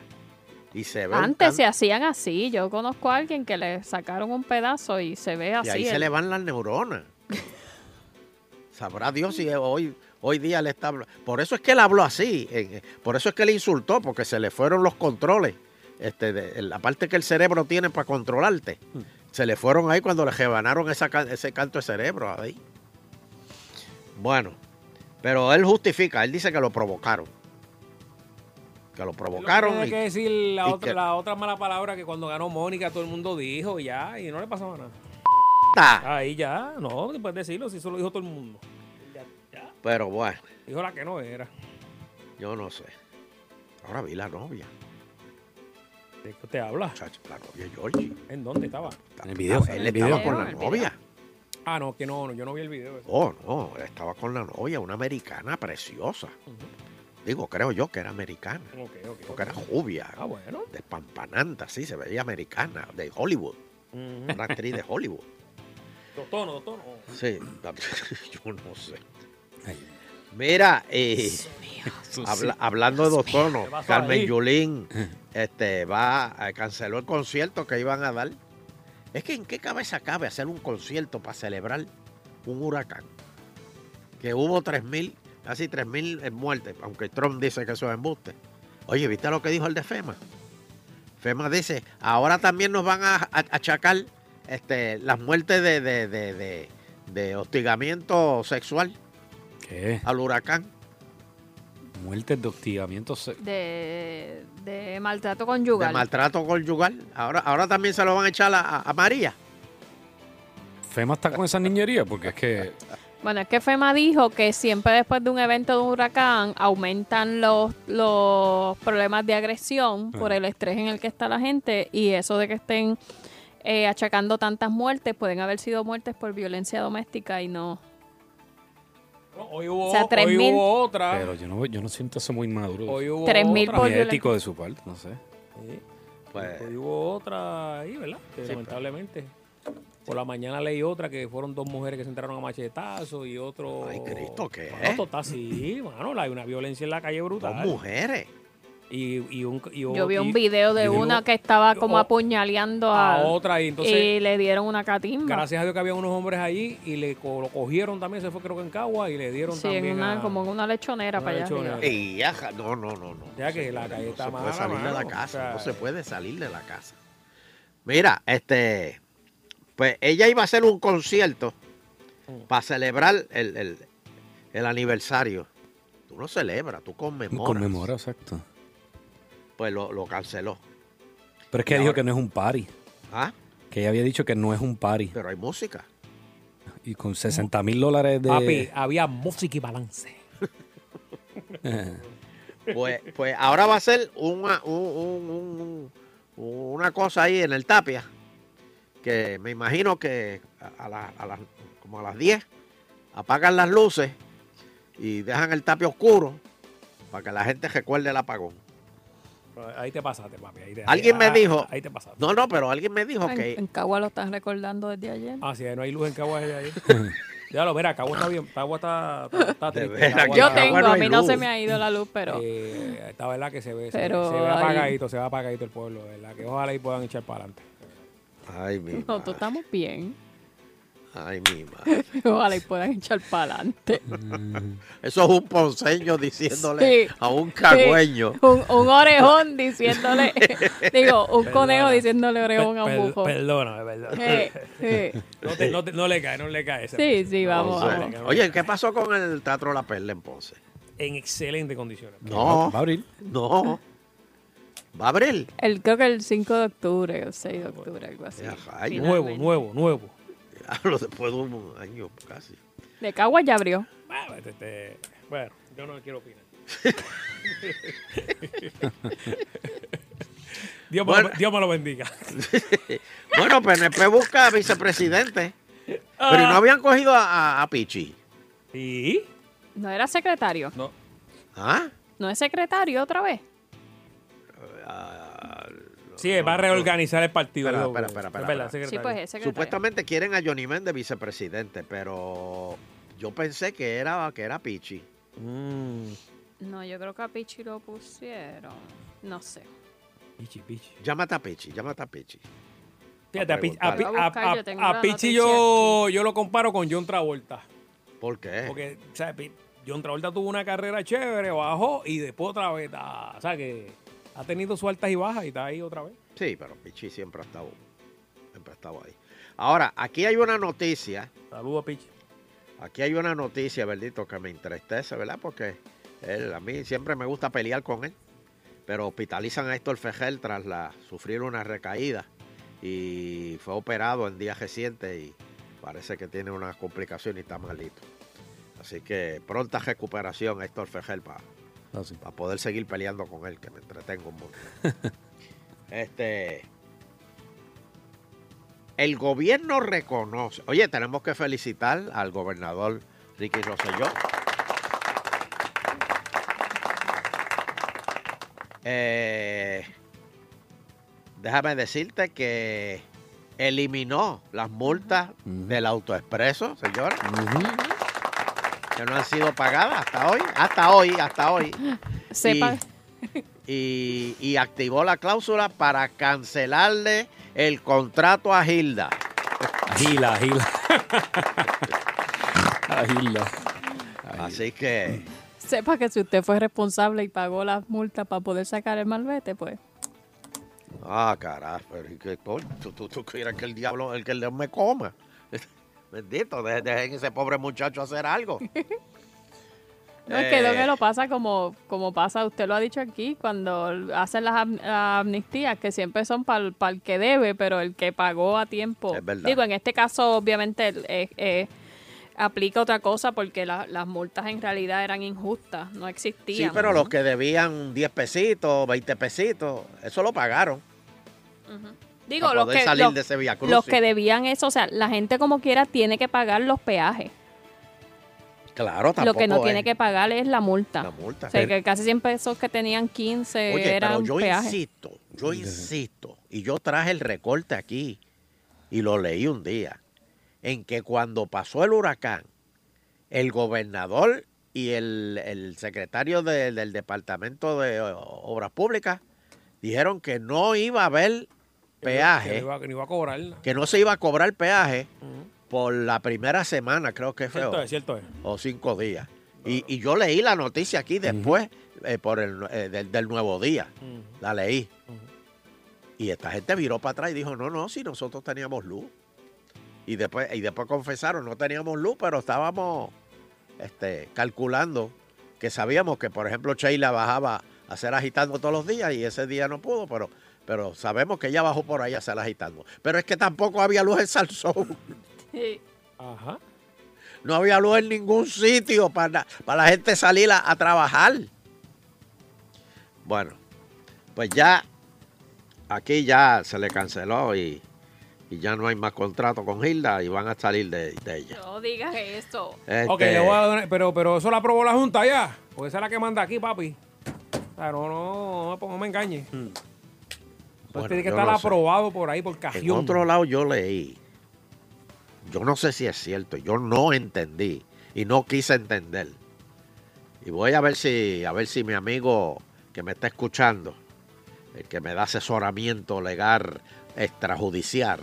Y se ve Antes se hacían así. Yo conozco a alguien que le sacaron un pedazo y se ve Y así. ahí se le van las neuronas. *laughs* Sabrá Dios si hoy, hoy día le está... Por eso es que él habló así. eh, Por eso es que le insultó, porque se le fueron los controles. Este, de, la parte que el cerebro tiene para controlarte. Se le fueron ahí cuando le rebanaron esa ese canto de cerebro ahí. Bueno, pero él justifica, él dice que lo provocaron. Que lo provocaron. Tiene y- que decir la otra, que- la otra mala palabra que cuando ganó Mónica todo el mundo dijo y ya, y no le pasaba nada. Ahí ya, no, puedes decirlo, si eso lo dijo todo el mundo. Ya, ya. Pero bueno, Dijo la que no era. yo no sé. Ahora vi la novia. ¿De qué te habla? Chacho, la novia de Georgie. ¿En dónde estaba? En el video. Ah, él el estaba video. con la video. novia. Ah, no, que no, no, yo no vi el video. ese. Oh, no, él estaba con la novia, una americana preciosa. Digo, creo yo que era americana. Ok, ok. Porque era rubia, Ah, bueno. despampananta, sí, se veía americana, de Hollywood. Una actriz de Hollywood. Dos tonos, dos tonos. Sí, *laughs* yo no sé. Mira, eh, habla- hablando de dos tonos, ¿Qué pasó Carmen? Yulín *laughs* este, va, canceló el concierto que iban a dar. Es que en qué cabeza cabe hacer un concierto para celebrar un huracán. Que hubo 3.000, casi 3.000 muertes, aunque Trump dice que eso es embuste. Oye, ¿viste lo que dijo el de FEMA? FEMA dice, ahora también nos van a, achacar este, las muertes de, de, de, de- de hostigamiento sexual ¿Qué? al huracán. Muertes de hostigamiento. se- De, de maltrato De conyugal. maltrato conyugal. Ahora, ahora también se lo van a echar a, a- a María. FEMA está con esa niñería porque es que. Bueno, es que FEMA dijo que siempre después de un evento de un huracán aumentan los, los problemas de agresión por el estrés en el que está la gente y eso de que estén eh, achacando tantas muertes, pueden haber sido muertes por violencia doméstica y no. Hoy hubo, O sea, hoy 3.000. hubo otra. Pero yo no, yo no siento eso muy maduro. Hoy hubo 3.000 otra. por ético de su parte, no sé. Sí. Pues, Hoy hubo otra ahí, ¿verdad? Que Sí, lamentablemente. Por la mañana leí otra que fueron dos mujeres que se entraron a machetazos y otro. Ay, Cristo, ¿qué? No, esto está así, mano. Hay una violencia en la calle brutal. dos mujeres. Y, y un, y Yo vi un video de una que estaba como o- apuñaleando a a, otra y entonces- y le dieron una catimba. Gracias a Dios que había unos hombres allí y le co- lo cogieron también, se fue creo que en Cagua y le dieron Sí, en también una, a- como en una lechonera Una para allá. lechonera. arriba. Y ya, no, no, no, no. Ya que la calle está no se puede salir de la casa, O sea, no se puede salir de la casa. Mira, este, pues ella iba a hacer un concierto Mm. para celebrar el, el- el aniversario. Tú no celebras, tú conmemoras. Conmemora, exacto. Pues lo, lo canceló. Pero es que Y dijo ahora- que no es un party. ¿Ah? Que ella había dicho que no es un party. Pero hay música. Y con 60 mil dólares de. Papi, había música y balance. *laughs* Pues, pues ahora va a ser una, un- un- un- una cosa ahí en el Tapia, que me imagino que a, a la- a las- como a las 10 apagan las luces y dejan el Tapia oscuro para que la gente recuerde el apagón. Ahí te pasaste, papi. ahí te- Alguien me ahí- dijo, Ahí te pasaste. no, no, pero alguien me dijo En, que en Cagua lo están recordando desde ayer. Ah, sí, no hay luz en Cagua desde ahí. *laughs* ya lo verá, Cagua está bien. Cagua está, está, está De triste. veras, Cagua Yo tengo, no a mí no se me ha ido la luz, pero Eh, está verdad que se ve, se- Pero se, ve ahí- apagadito, se ve apagadito el pueblo, ¿verdad? Que ojalá y puedan echar para adelante. Ay, mi nosotros estamos bien. Ay, mi madre. *laughs* Ojalá y puedan echar para adelante. Eso es un ponceño diciéndole Sí. a un cagüeño. Un, un orejón diciéndole, *laughs* digo, un conejo diciéndole orejón a un bujo. Perdóname, perdóname. No, te- no te- no le cae, no le cae. ese Sí, sí, vamos, No, vamos. Oye, ¿qué pasó con el Teatro La Perla en Ponce? En excelentes condiciones. No, Va a abrir. no. ¿Va a abrir? El, creo que el 5 de octubre, el 6 de octubre, algo así. Nuevo, nuevo, nuevo. *laughs* Hablo después de un año casi. De Cagua ya abrió. Bueno, este- este, bueno, yo no quiero opinar. *laughs* Dios, me Bueno. lo, Dios me lo bendiga. *laughs* Bueno, PNP busca vicepresidente. Pero ¿y no habían cogido a, a- a Pichi. ¿Y? ¿No era secretario? No. ¿Ah? ¿No es secretario otra vez? Sí, va a reorganizar el partido. Espera, espera, espera, es espera, verdad, espera. Sí, pues es. Supuestamente quieren a Johnny Méndez vicepresidente, pero yo pensé que era, que era Pichi. Mm, No, yo creo que a Pichi lo pusieron. No sé. pichi, pichi. Llámate a Pichi, llámate a Pichi. Fíjate, a, Pi- a, a a- a Pichi yo, yo lo comparo con John Travolta. ¿Por qué? Porque, ¿sabes? John Travolta tuvo una carrera chévere, bajó y después otra vez. o sea, que ha tenido sus altas y bajas y está ahí otra vez. Sí, pero Pichi siempre ha estado, siempre ha estado ahí. Ahora, aquí hay una noticia, Saludos a Pichi. aquí hay una noticia, verdito, que me entristece, ¿verdad? Porque él, a mí siempre me gusta pelear con él. Pero hospitalizan a Héctor Fejel tras la, sufrir una recaída y fue operado en días recientes y parece que tiene unas complicaciones y está malito. Así que pronta recuperación a Héctor Fejel para Así. para poder seguir peleando con él, que me entretengo un montón. *laughs* este. El gobierno reconoce. Oye, tenemos que felicitar al gobernador Ricky Rosselló. Eh, déjame decirte que eliminó las multas del autoexpreso, señor que no han sido pagadas hasta hoy, hasta hoy, hasta hoy. Sepa. Y, y activó la cláusula para cancelarle el contrato a Gilda. Gila, Gila. *laughs* A Gila. Así que, Sepa que si usted fue responsable y pagó las multas para poder sacar el malvete, pues Ah, carajo, pero ¿y qué coño? ¿Tú, tú, tú quieres que el diablo, el que el león me coma? Bendito, de- dejen ese pobre muchacho hacer algo. *laughs* *laughs* No, es que Eh. lo que lo pasa como, como pasa, usted lo ha dicho aquí, cuando hacen las am- amnistías, que siempre son para el que debe, pero el que pagó a tiempo. Es verdad. Digo, en este caso, obviamente, eh, eh, aplica otra cosa porque la- las multas en realidad eran injustas, no Sí, existían. pero los que debían 10 pesitos, 20 pesitos, eso lo pagaron. Digo, para los poder que, salir los, de ese los que debían eso, o sea, la gente como quiera tiene que pagar los peajes. Claro, tampoco Lo que no es. tiene que pagar es la multa. La multa. O sea, Pero- que casi siempre esos que tenían 15 Oye, pero eran yo peajes. insisto, yo insisto, y yo traje el recorte aquí y lo leí un día, en que cuando pasó el huracán, el gobernador y el, el secretario de- del Departamento de Obras Públicas dijeron que no iba a haber Que peaje, no iba, que no iba a cobrar. que no se iba a cobrar peaje por la primera semana, creo que fue. Cierto es, cierto es. o cinco días. Y, y yo leí la noticia aquí después eh, por el eh, del, del nuevo día. La leí. Y esta gente viró para atrás y dijo, no, no, si nosotros teníamos luz. Y después, y después confesaron, no teníamos luz, pero estábamos este, calculando que sabíamos que, por ejemplo, Sheila bajaba a hacer agitando todos los días y ese día no pudo, pero, pero sabemos que ella bajó por ahí a hacer agitando. Pero es que tampoco había luz en Salsón. Ajá. No había luz en ningún sitio para, para la gente salir a, a trabajar. Bueno, pues ya aquí ya se le canceló y, y ya no hay más contrato con Hilda y van a salir de, de ella. No digas eso. Este, Ok, le voy a dar- pero, pero eso lo aprobó la Junta ya. Porque esa es la que manda aquí, papi. O sea, no, no, no, no me engañe. Bueno, Entonces tiene que estar no sé. aprobado por ahí, por En cajión. otro lado yo leí, yo no sé si es cierto, yo no entendí y no quise entender. Y voy a ver si, a ver si mi amigo que me está escuchando, el que me da asesoramiento legal extrajudicial,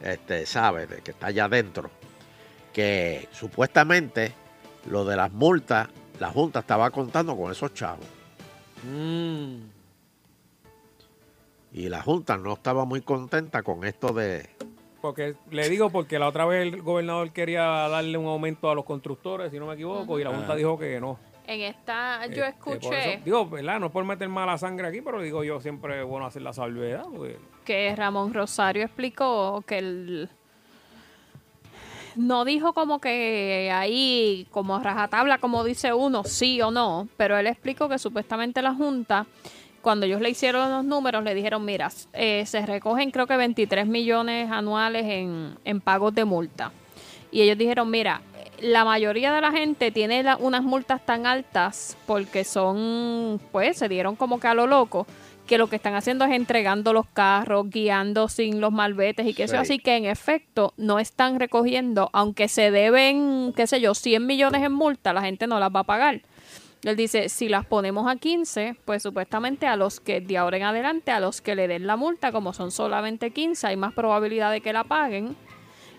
este, sabe, de que está allá adentro, que supuestamente lo de las multas, la Junta estaba contando con esos chavos. Mm. Y la Junta no estaba muy contenta con esto de, Porque le digo porque la otra vez el gobernador quería darle un aumento a los constructores, si no me equivoco, y la Junta dijo que no. En esta, yo Este, escuché eso- digo, ¿verdad? No es por meter mala sangre aquí, pero digo yo siempre es bueno hacer la salvedad. porque- que Ramón Rosario explicó que el no dijo como que ahí como a rajatabla como dice uno sí o no pero él explicó que supuestamente la junta cuando ellos le hicieron los números le dijeron mira eh, se recogen creo que 23 millones anuales en, en pagos de multa y ellos dijeron mira la mayoría de la gente tiene la- unas multas tan altas porque son pues se dieron como que a lo loco que lo que están haciendo es entregando los carros, guiando sin los malvetes y que eso Sí. así que en efecto no están recogiendo, aunque se deben, qué sé yo, 100 millones en multa, la gente no las va a pagar. Él dice, si las ponemos a 15, pues supuestamente a los que de ahora en adelante, a los que le den la multa, como son solamente 15, hay más probabilidad de que la paguen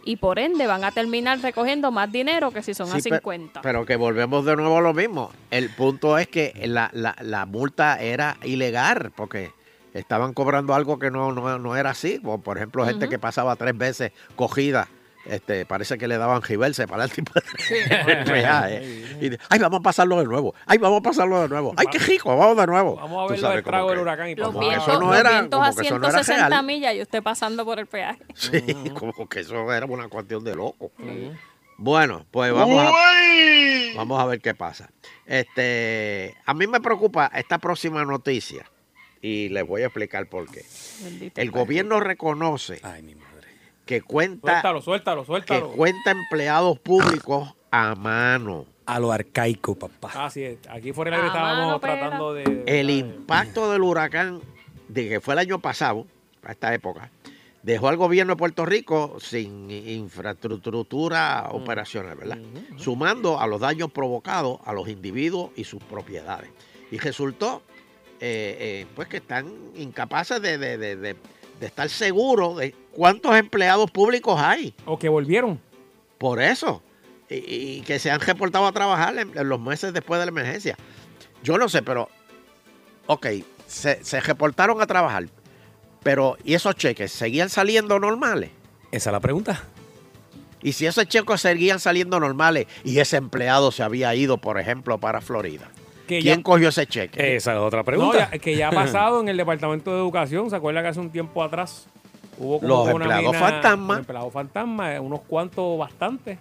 y por ende van a terminar recogiendo más dinero que si son a Sí, pe- 50. Pero que volvemos de nuevo a lo mismo. El punto es que la, la- la multa era ilegal porque estaban cobrando algo que no, no, no era así. Por ejemplo, gente que pasaba tres veces cogida. Este, parece que le daban giverse para el tipo de peaje. *laughs* Y de, ay, vamos a pasarlo de nuevo. Ay, vamos a pasarlo de nuevo. Ay, qué rico, vamos de nuevo. Vamos a ver sabes, el trago del huracán y los como que vientos, eso no los era, vientos como a que eso no era 160 real. millas y usted pasando por el peaje. *laughs* Sí, como que eso era una cuestión de loco. Bueno, pues vamos a, vamos a ver qué pasa. Este, a mí me preocupa esta próxima noticia y les voy a explicar por qué. El gobierno reconoce que cuenta Suéltalo, suéltalo, que cuenta empleados públicos a mano. A lo arcaico, papá. Así es. Aquí fuera del aire estábamos tratando de. El impacto del huracán, de que fue el año pasado, a esta época, dejó al gobierno de Puerto Rico sin infraestructura operacional, ¿verdad? Sumando a los daños provocados a los individuos y sus propiedades. Y resultó, eh, eh, pues, que están incapaces de, de- de- de- estar seguros de cuántos empleados públicos hay. O que volvieron. Por eso. Y, y que se han reportado a trabajar en, en los meses después de la emergencia. Yo no sé, pero, ok, se, se reportaron a trabajar. Pero, ¿y esos cheques seguían saliendo normales? Esa es la pregunta. Y si esos cheques seguían saliendo normales y ese empleado se había ido, por ejemplo, para Florida, Que ¿quién ya- cogió ese cheque? Esa es otra No, pregunta. ya- que ya ha *laughs* pasado en el Departamento de Educación. ¿Se acuerda que hace un tiempo atrás hubo como Los una empleados mina- fantasma. los empleados fantasma, eh, unos cuantos bastantes.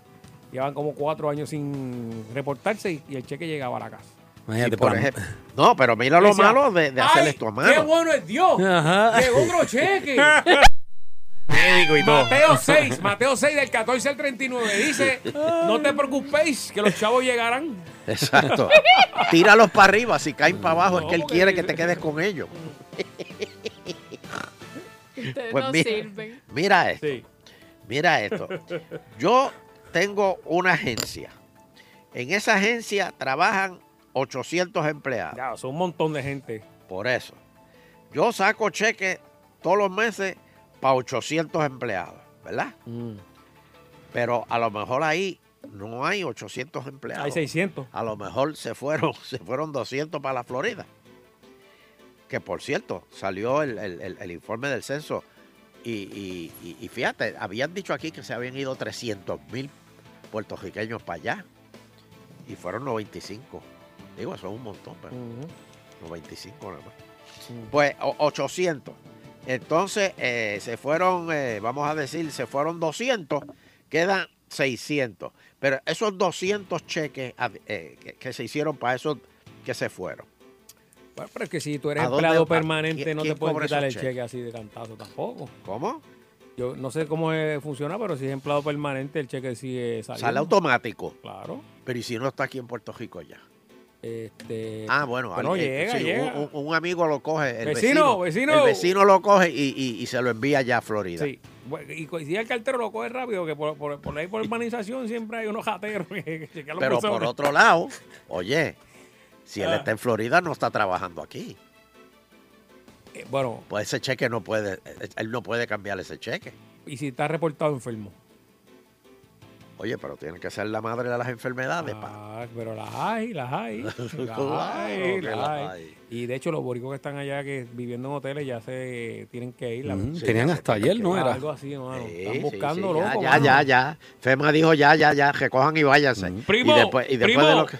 Llevan como cuatro años sin reportarse y, y el cheque llegaba a la casa. Imagínate, por por ejemplo. No, pero mira lo Decía, malo de, de hacer ¡Ay, esto a ¡Qué mano. bueno es Dios! Ajá. Llegó otro cheque. *laughs* médico y todo. Mateo 6, Mateo 6 del 14 al 39 dice, no te preocupéis que los chavos llegarán. Exacto. Tíralos para arriba, si caen para abajo es que él quiere que te quedes con ellos. Ustedes Pues no mira, sirven. mira esto, Sí. mira esto. Yo tengo una agencia. En esa agencia trabajan 800 empleados. Ya, son un montón de gente. Por eso. Yo saco cheques todos los meses para 800 empleados, ¿verdad? Mm. Pero a lo mejor ahí no hay 800 empleados. Hay 600. A lo mejor se fueron, *laughs* se fueron 200 para la Florida. Que por cierto, salió el, el- el- el informe del censo. Y, y- y- y fíjate, habían dicho aquí que se habían ido 300 mil puertorriqueños para allá. Y fueron 95. Digo, eso es un montón, pero 95 nada más. Pues o- 800. Entonces eh, se fueron, eh, vamos a decir, se fueron 200, quedan 600. Pero esos 200 cheques ah, eh, que, que se hicieron para esos que se fueron. Bueno, pero es que si tú eres ¿A dónde empleado permanente ¿Quién- no te pueden quitar el cheque así de cantazo tampoco. ¿Cómo? Yo no sé cómo funciona, pero si es empleado permanente el cheque sigue saliendo. Sale automático. Claro. Pero ¿y si no está aquí en Puerto Rico ya? Este, Ah, bueno, Pero al- llega, sí, llega. Un, amigo lo coge. El Vecino, vecino, vecino. El vecino lo coge y, y- y se lo envía ya a Florida. Sí. Y coincide el cartero lo coge rápido, que por, por, por ahí por urbanización siempre hay unos jateros que, que Pero por otro lado, oye, si él Ah. está en Florida, no está trabajando aquí. Eh, bueno, Pues ese cheque no puede, eh, él no puede cambiar ese cheque. y si está reportado enfermo. Oye, pero tiene que ser la madre de las enfermedades. pa. Ah, pero las hay, las hay. *laughs* Las hay, las las hay. hay. Y de hecho, los boricos que están allá que viviendo en hoteles ya se tienen que ir. la- Mm, Sí, tenían hasta ayer, ¿no era? Algo así, no, mano. Sí, Están buscando, sí, loco. ya, ya, mano. ya, ya. FEMA dijo ya, ya, ya, recojan y váyanse. Primo, y después, y después primo, de lo que...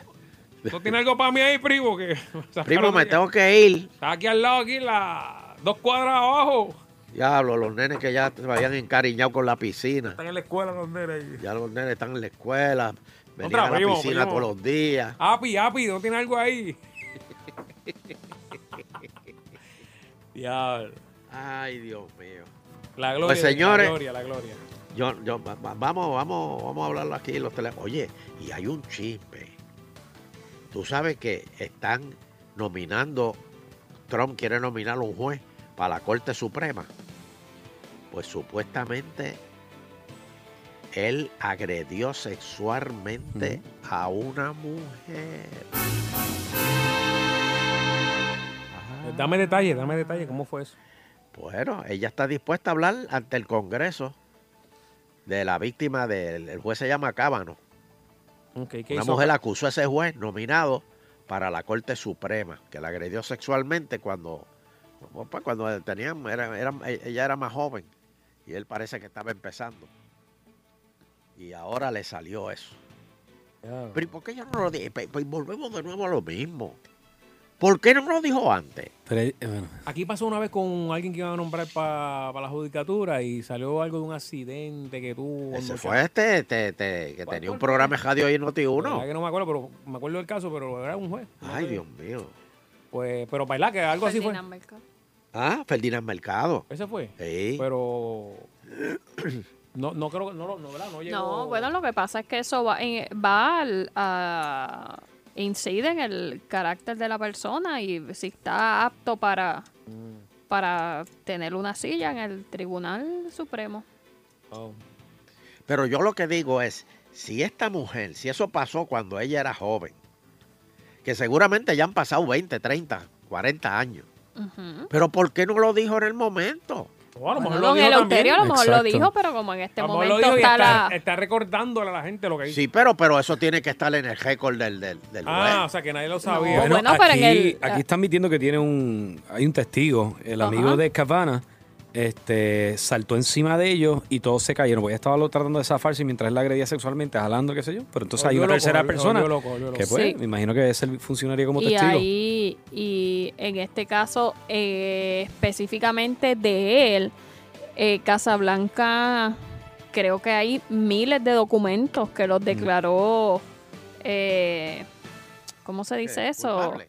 ¿tú tienes algo para mí ahí, primo? Que *laughs* Primo, me tengo que ir. Está aquí al lado, aquí, la dos cuadras abajo. Diablo, los nenes que ya se habían encariñado con la piscina. Están en la escuela los nenes ahí. Ya los nenes están en la escuela, venían a la primo, piscina primo. todos los días. Api, Api, ¿no tiene algo ahí? *laughs* Diablo. Ay, Dios mío. La gloria, Pues, señores, la gloria, la gloria. Yo, yo, va- va- vamos, vamos, vamos a hablarlo aquí en los teléfonos. Oye, y hay un chisme. Tú sabes que están nominando, Trump quiere nominar a un juez para la Corte Suprema. Pues supuestamente él agredió sexualmente a una mujer. Dame detalles, dame detalles, ¿cómo fue eso? Bueno, ella está dispuesta a hablar ante el Congreso de la víctima del el juez se llama Cábano. Ok, ¿qué Una hizo? mujer acusó a ese juez nominado para la Corte Suprema, que la agredió sexualmente cuando, pues, cuando tenían, era, era- ella era más joven y él parece que estaba empezando. Y ahora le salió eso. Pero ¿y por qué ella no lo dijo? Pues pues volvemos de nuevo a lo mismo. ¿Por qué no me lo dijo antes? Pero, eh, bueno, Aquí pasó una vez con alguien que iba a nombrar para la judicatura y salió algo de un accidente que tuvo. Ese fue este, este, este, que tenía un programa de radio ahí en Verdad Noti1. que no me acuerdo, pero me acuerdo del caso, pero era un juez. No Ay, sé. Dios mío. Pues, pero bailar que algo así fue. Mercado. Ah, Ferdinand Mercado. Ese fue. Sí. Pero no, no creo que no, lo- no, ¿verdad? no llegó. No, bueno, lo que pasa es que eso va, en- va al- a, incide en el carácter de la persona y si está apto para, para tener una silla en el Tribunal Supremo. Oh. Pero yo lo que digo es, si esta mujer, si eso pasó cuando ella era joven, que seguramente ya han pasado 20, 30, 40 años, Pero ¿por qué no lo dijo en el momento? O a lo mejor Bueno, lo don dijo Eleuterio a lo mejor lo dijo, pero como en este momento lo dijo y está está, la... está recordándole a la gente lo que dice. Sí, pero, pero eso tiene que estar en el récord del, del, del ah, o sea que nadie lo sabía. No, bueno, pero en aquí, el- aquí están admitiendo que tiene un, hay un testigo, el amigo de Cavana, este, saltó encima de ellos y todos se cayeron. Porque ella estaba lo- tratando de zafarse y mientras él la agredía sexualmente, jalando, qué sé yo. Pero entonces hay una loco, tercera persona loco, loco. que pues, Sí. me imagino que ese funcionaría como y testigo. ahí, y en este caso, eh, específicamente de él, eh, Casablanca, creo que hay miles de documentos que Mm. los declaró, eh, ¿cómo se dice eso? culpable.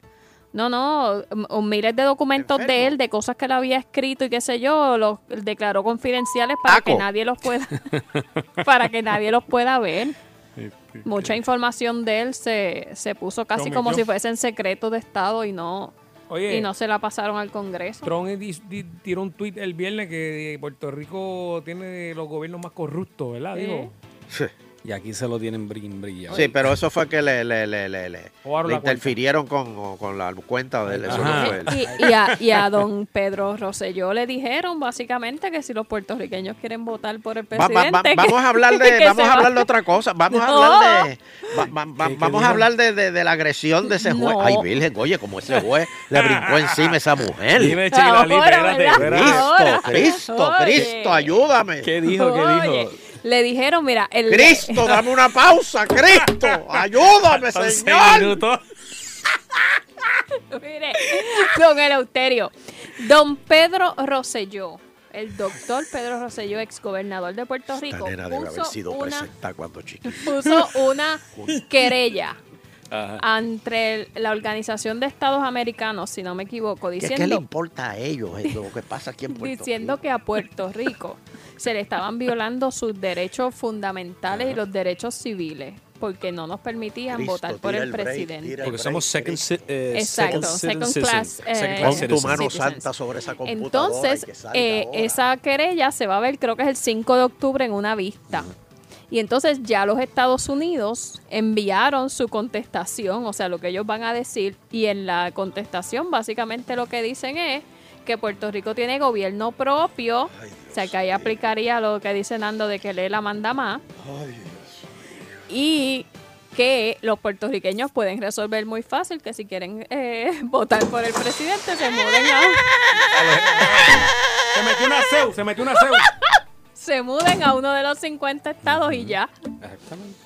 No, no, m- o miles de documentos de él, de cosas que él había escrito y qué sé yo, los declaró confidenciales para que nadie los pueda, *laughs* para que nadie los pueda ver. *laughs* Mucha información de él se, se puso casi como si fuesen secretos de Estado y no, Oye, y no se la pasaron al Congreso. Trump di- di- tiró un tuit el viernes que Puerto Rico tiene los gobiernos más corruptos, ¿verdad? Sí. Digo, Sí. Y aquí se lo tienen brin brillado. Sí, pero eso fue que le, le, le, le, le- interfirieron con, con la cuenta de él. Eso Ajá. no fue él. Y, y a, y a don Pedro Rosselló le dijeron básicamente que si los puertorriqueños quieren votar por el Va- va- presidente... va- que- vamos a hablar *laughs* de vamos a hablar de otra cosa vamos a hablar de va- va- va- ¿Qué- qué vamos a hablar de, de- de la agresión de ese juez No. ay virgen oye como ese juez le brincó encima a esa mujer. Cristo Cristo. Cristo ayúdame ¿Qué dijo? ¿Qué Oye, dijo? Le dijeron, mira, el, Cristo dame una pausa Cristo. Ayúdame señor. *laughs* Mire, don Eleuterio, don Pedro Rosselló, el doctor Pedro Rosselló, exgobernador de Puerto esta Rico, debe haber puso sido una, presentada cuando *laughs* puso una *laughs* querella Ajá. ante el- la Organización de Estados Americanos, si no me equivoco, ¿Qué, qué le diciendo, importa a ellos lo que pasa aquí en Puerto diciendo que a Puerto Rico se le estaban violando sus derechos fundamentales y los derechos civiles, porque no nos permitían Cristo, votar por el el break, presidente. el Porque somos second, eh, Exacto, second class, eh, Second class Pon tu citizens. mano Citizens. santa sobre esa computadora Entonces, eh, esa querella se va a ver, creo que es el 5 de octubre en una vista. Y entonces ya los Estados Unidos enviaron su contestación, o sea, lo que ellos van a decir, y en la contestación básicamente lo que dicen es que Puerto Rico tiene gobierno propio, o sea, que ahí aplicaría lo que dice Nando de que lee la manda más, y que los puertorriqueños pueden resolver muy fácil que si quieren eh, *laughs* votar por el presidente se muden a... se metió una CEU, se metió una CEU. *laughs* se muden a uno de los 50 estados y ya. Exactamente.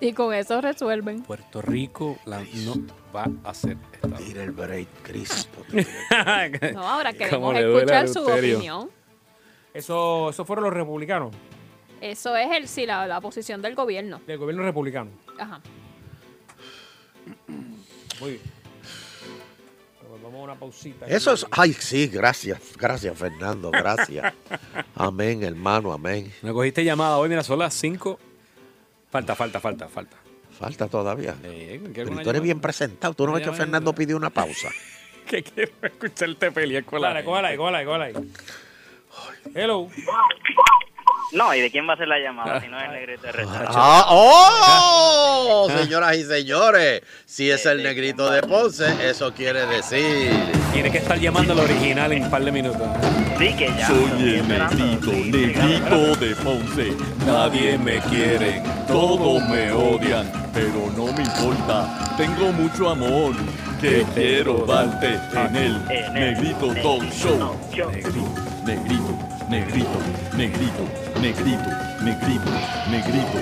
Y con eso resuelven. Puerto Rico la- no va a ser estado. Tira el break, Cristo. *laughs* No, ahora queremos escuchar su opinión. Eso, eso fueron los republicanos, Eso es el sí, la, la posición del gobierno. del gobierno republicano. Ajá. Muy bien. Vamos a una pausita. Eso es, ay, sí, gracias, gracias Fernando, gracias. *laughs* Amén, hermano, amén. Me cogiste llamada hoy, mira, son las 5. Falta, falta, falta, falta. Falta todavía. Eh, ¿qué Pero tú eres bien presentado. Tú no ves que. Fernando pidió una pausa. *laughs* Que quiero escucharte pelear con la Dale, cógala ahí, cógala ahí, cógala ahí. Hello. No, ¿y de quién va a ser la llamada? Si no es el negrito de. Ah, ¡Oh! *laughs* Señoras y señores, si es el negrito de Ponce, eso quiere decir. Tiene que estar llamando al original en un par de minutos. Sí, que ya. Soy el negrito, negrito de Ponce. Nadie me quiere, todos me odian, pero no me importa. Tengo mucho amor que quiero darte en el Negrito Talk Show. Negrito, negrito, negrito, negrito, negrito, negrito.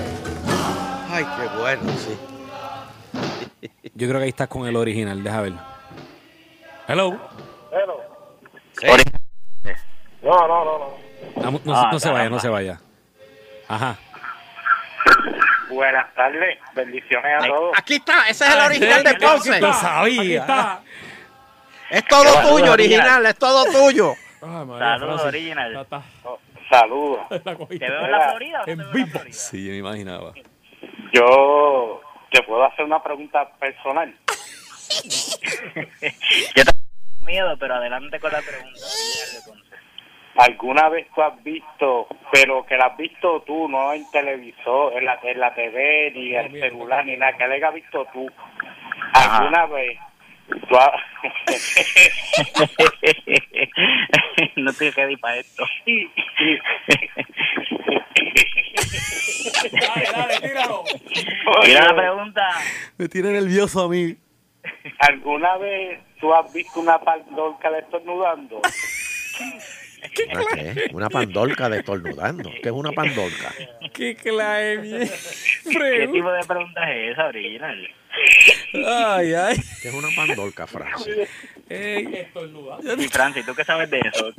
Ay, qué bueno, sí. Yo creo que ahí estás con el original, deja ver. Hello. No, no, no, no. Ah, No, no- Ah, no se vaya, no caramba. se vaya. Ajá. Buenas tardes, bendiciones a todos. Aquí está, ese es el original de Ponce. Lo sabía. Aquí está. *laughs* Es todo tuyo, original, es todo tuyo. María Saludos, original. Está. Saludos. *laughs* ¿Te veo en la Florida o no te En vivo. Florida? Sí, yo me imaginaba. Yo te puedo hacer una pregunta personal. *laughs* Yo tengo miedo, pero adelante con la pregunta. ¿Alguna vez tú has visto, pero que la has visto tú, no en televisor, en la, en la TV, ni en el celular, ni nada, que la hayas visto tú? ¿Alguna vez has... *laughs* no estoy ready para esto. Dale, dale, tíralo. Mira la pregunta. Me tiene nervioso a mí. ¿Alguna vez tú has visto una paldorca estornudando? *laughs* ¿Una qué? Una pandorca destornudando. ¿Qué es una pandorca? ¿Qué clase? ¿Qué tipo de pregunta es esa, original? Ay, ay. ¿Qué es una pandorca, Francis? Y Francis, ¿tú qué sabes de eso?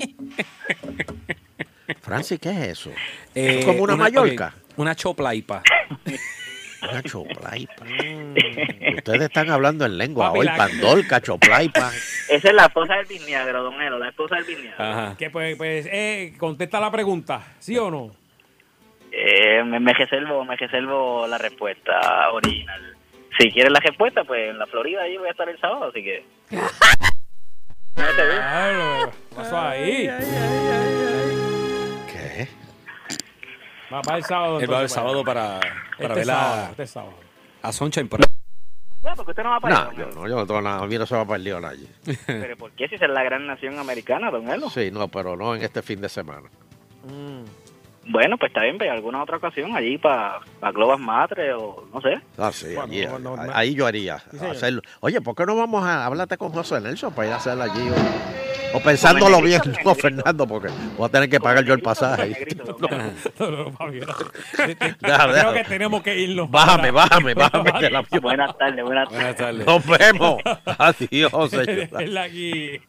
Francis, ¿qué es eso? Eh, ¿Es como una, Mallorca? ok, una choplaipa. *laughs* Una choplaipa. *laughs* Ustedes están hablando en lengua Papi, hoy. la- Pandorca, choplaipa. Esa es la esposa del bisniagro, don Elo, la esposa del bisniagro. Que pues, pues eh, contesta la pregunta, ¿sí o no? Eh, me, me reservo, me reservo la respuesta original. Si quieres la respuesta, pues en la Florida ahí voy a estar el sábado, así que... *laughs* Claro, ¿qué pasó ahí? Va para el sábado. Él va el sábado para, para Este ver sábado, a, este sábado. a Sunshine por Ya, porque usted no va para No, yo no, yo no tengo nada. A mí no se va a perder nadie. Pero ¿por qué si es la gran nación americana, don Elo? Sí, no, pero no en este fin de semana. Bueno, pues está bien, ve alguna otra ocasión allí para Globas Matre o no sé. Ah, sí, Bueno, allí, no, no, ahí- no. ahí yo haría. señor. hacerlo. Oye, ¿por qué no vamos a hablarte con José Nelson para ir a hacerlo allí? O, o pensándolo bien, *laughs* no, Fernando, porque voy a tener que pagar yo el pasaje. No, no, papi, no. Deja, *laughs* Creo que tenemos que irnos. Bájame, bájame, *laughs* bájame. Buenas tardes, buenas tardes. Nos vemos. Adiós, señor. Aquí.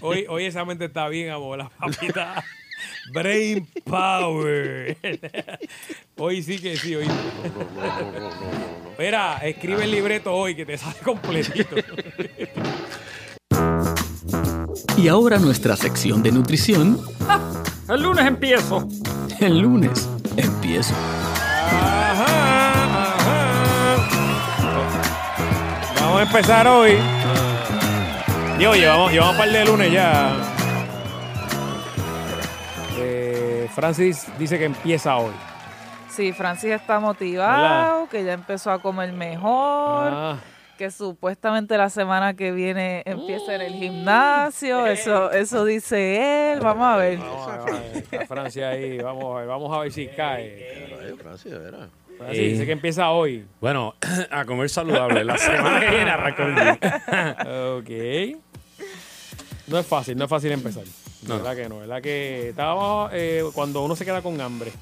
Hoy, hoy esa mente está bien, amor. La papita. Brain Power. Hoy sí que sí, hoy. Espera, escribe el libreto hoy que te sale completito. Y ahora nuestra sección de nutrición. El lunes empiezo. El lunes empiezo. Vamos a empezar hoy. Digo, llevamos, llevamos un par de lunes ya. Eh, Francis dice que empieza hoy. Sí, Francis está motivado, que ya empezó a comer mejor, Ah. Que supuestamente la semana que viene empieza en el gimnasio, eso, eso dice él, vamos a ver. Vamos a ver, está Francia ahí, vamos a ver, vamos a ver si cae. Francis, de veras. Francis dice que empieza hoy. Bueno, *clears throat* a comer saludable. La semana que viene arranca el día. *laughs* ok. No es fácil, no es fácil empezar. No. ¿Verdad que no? ¿Verdad que estaba eh, cuando uno se queda con hambre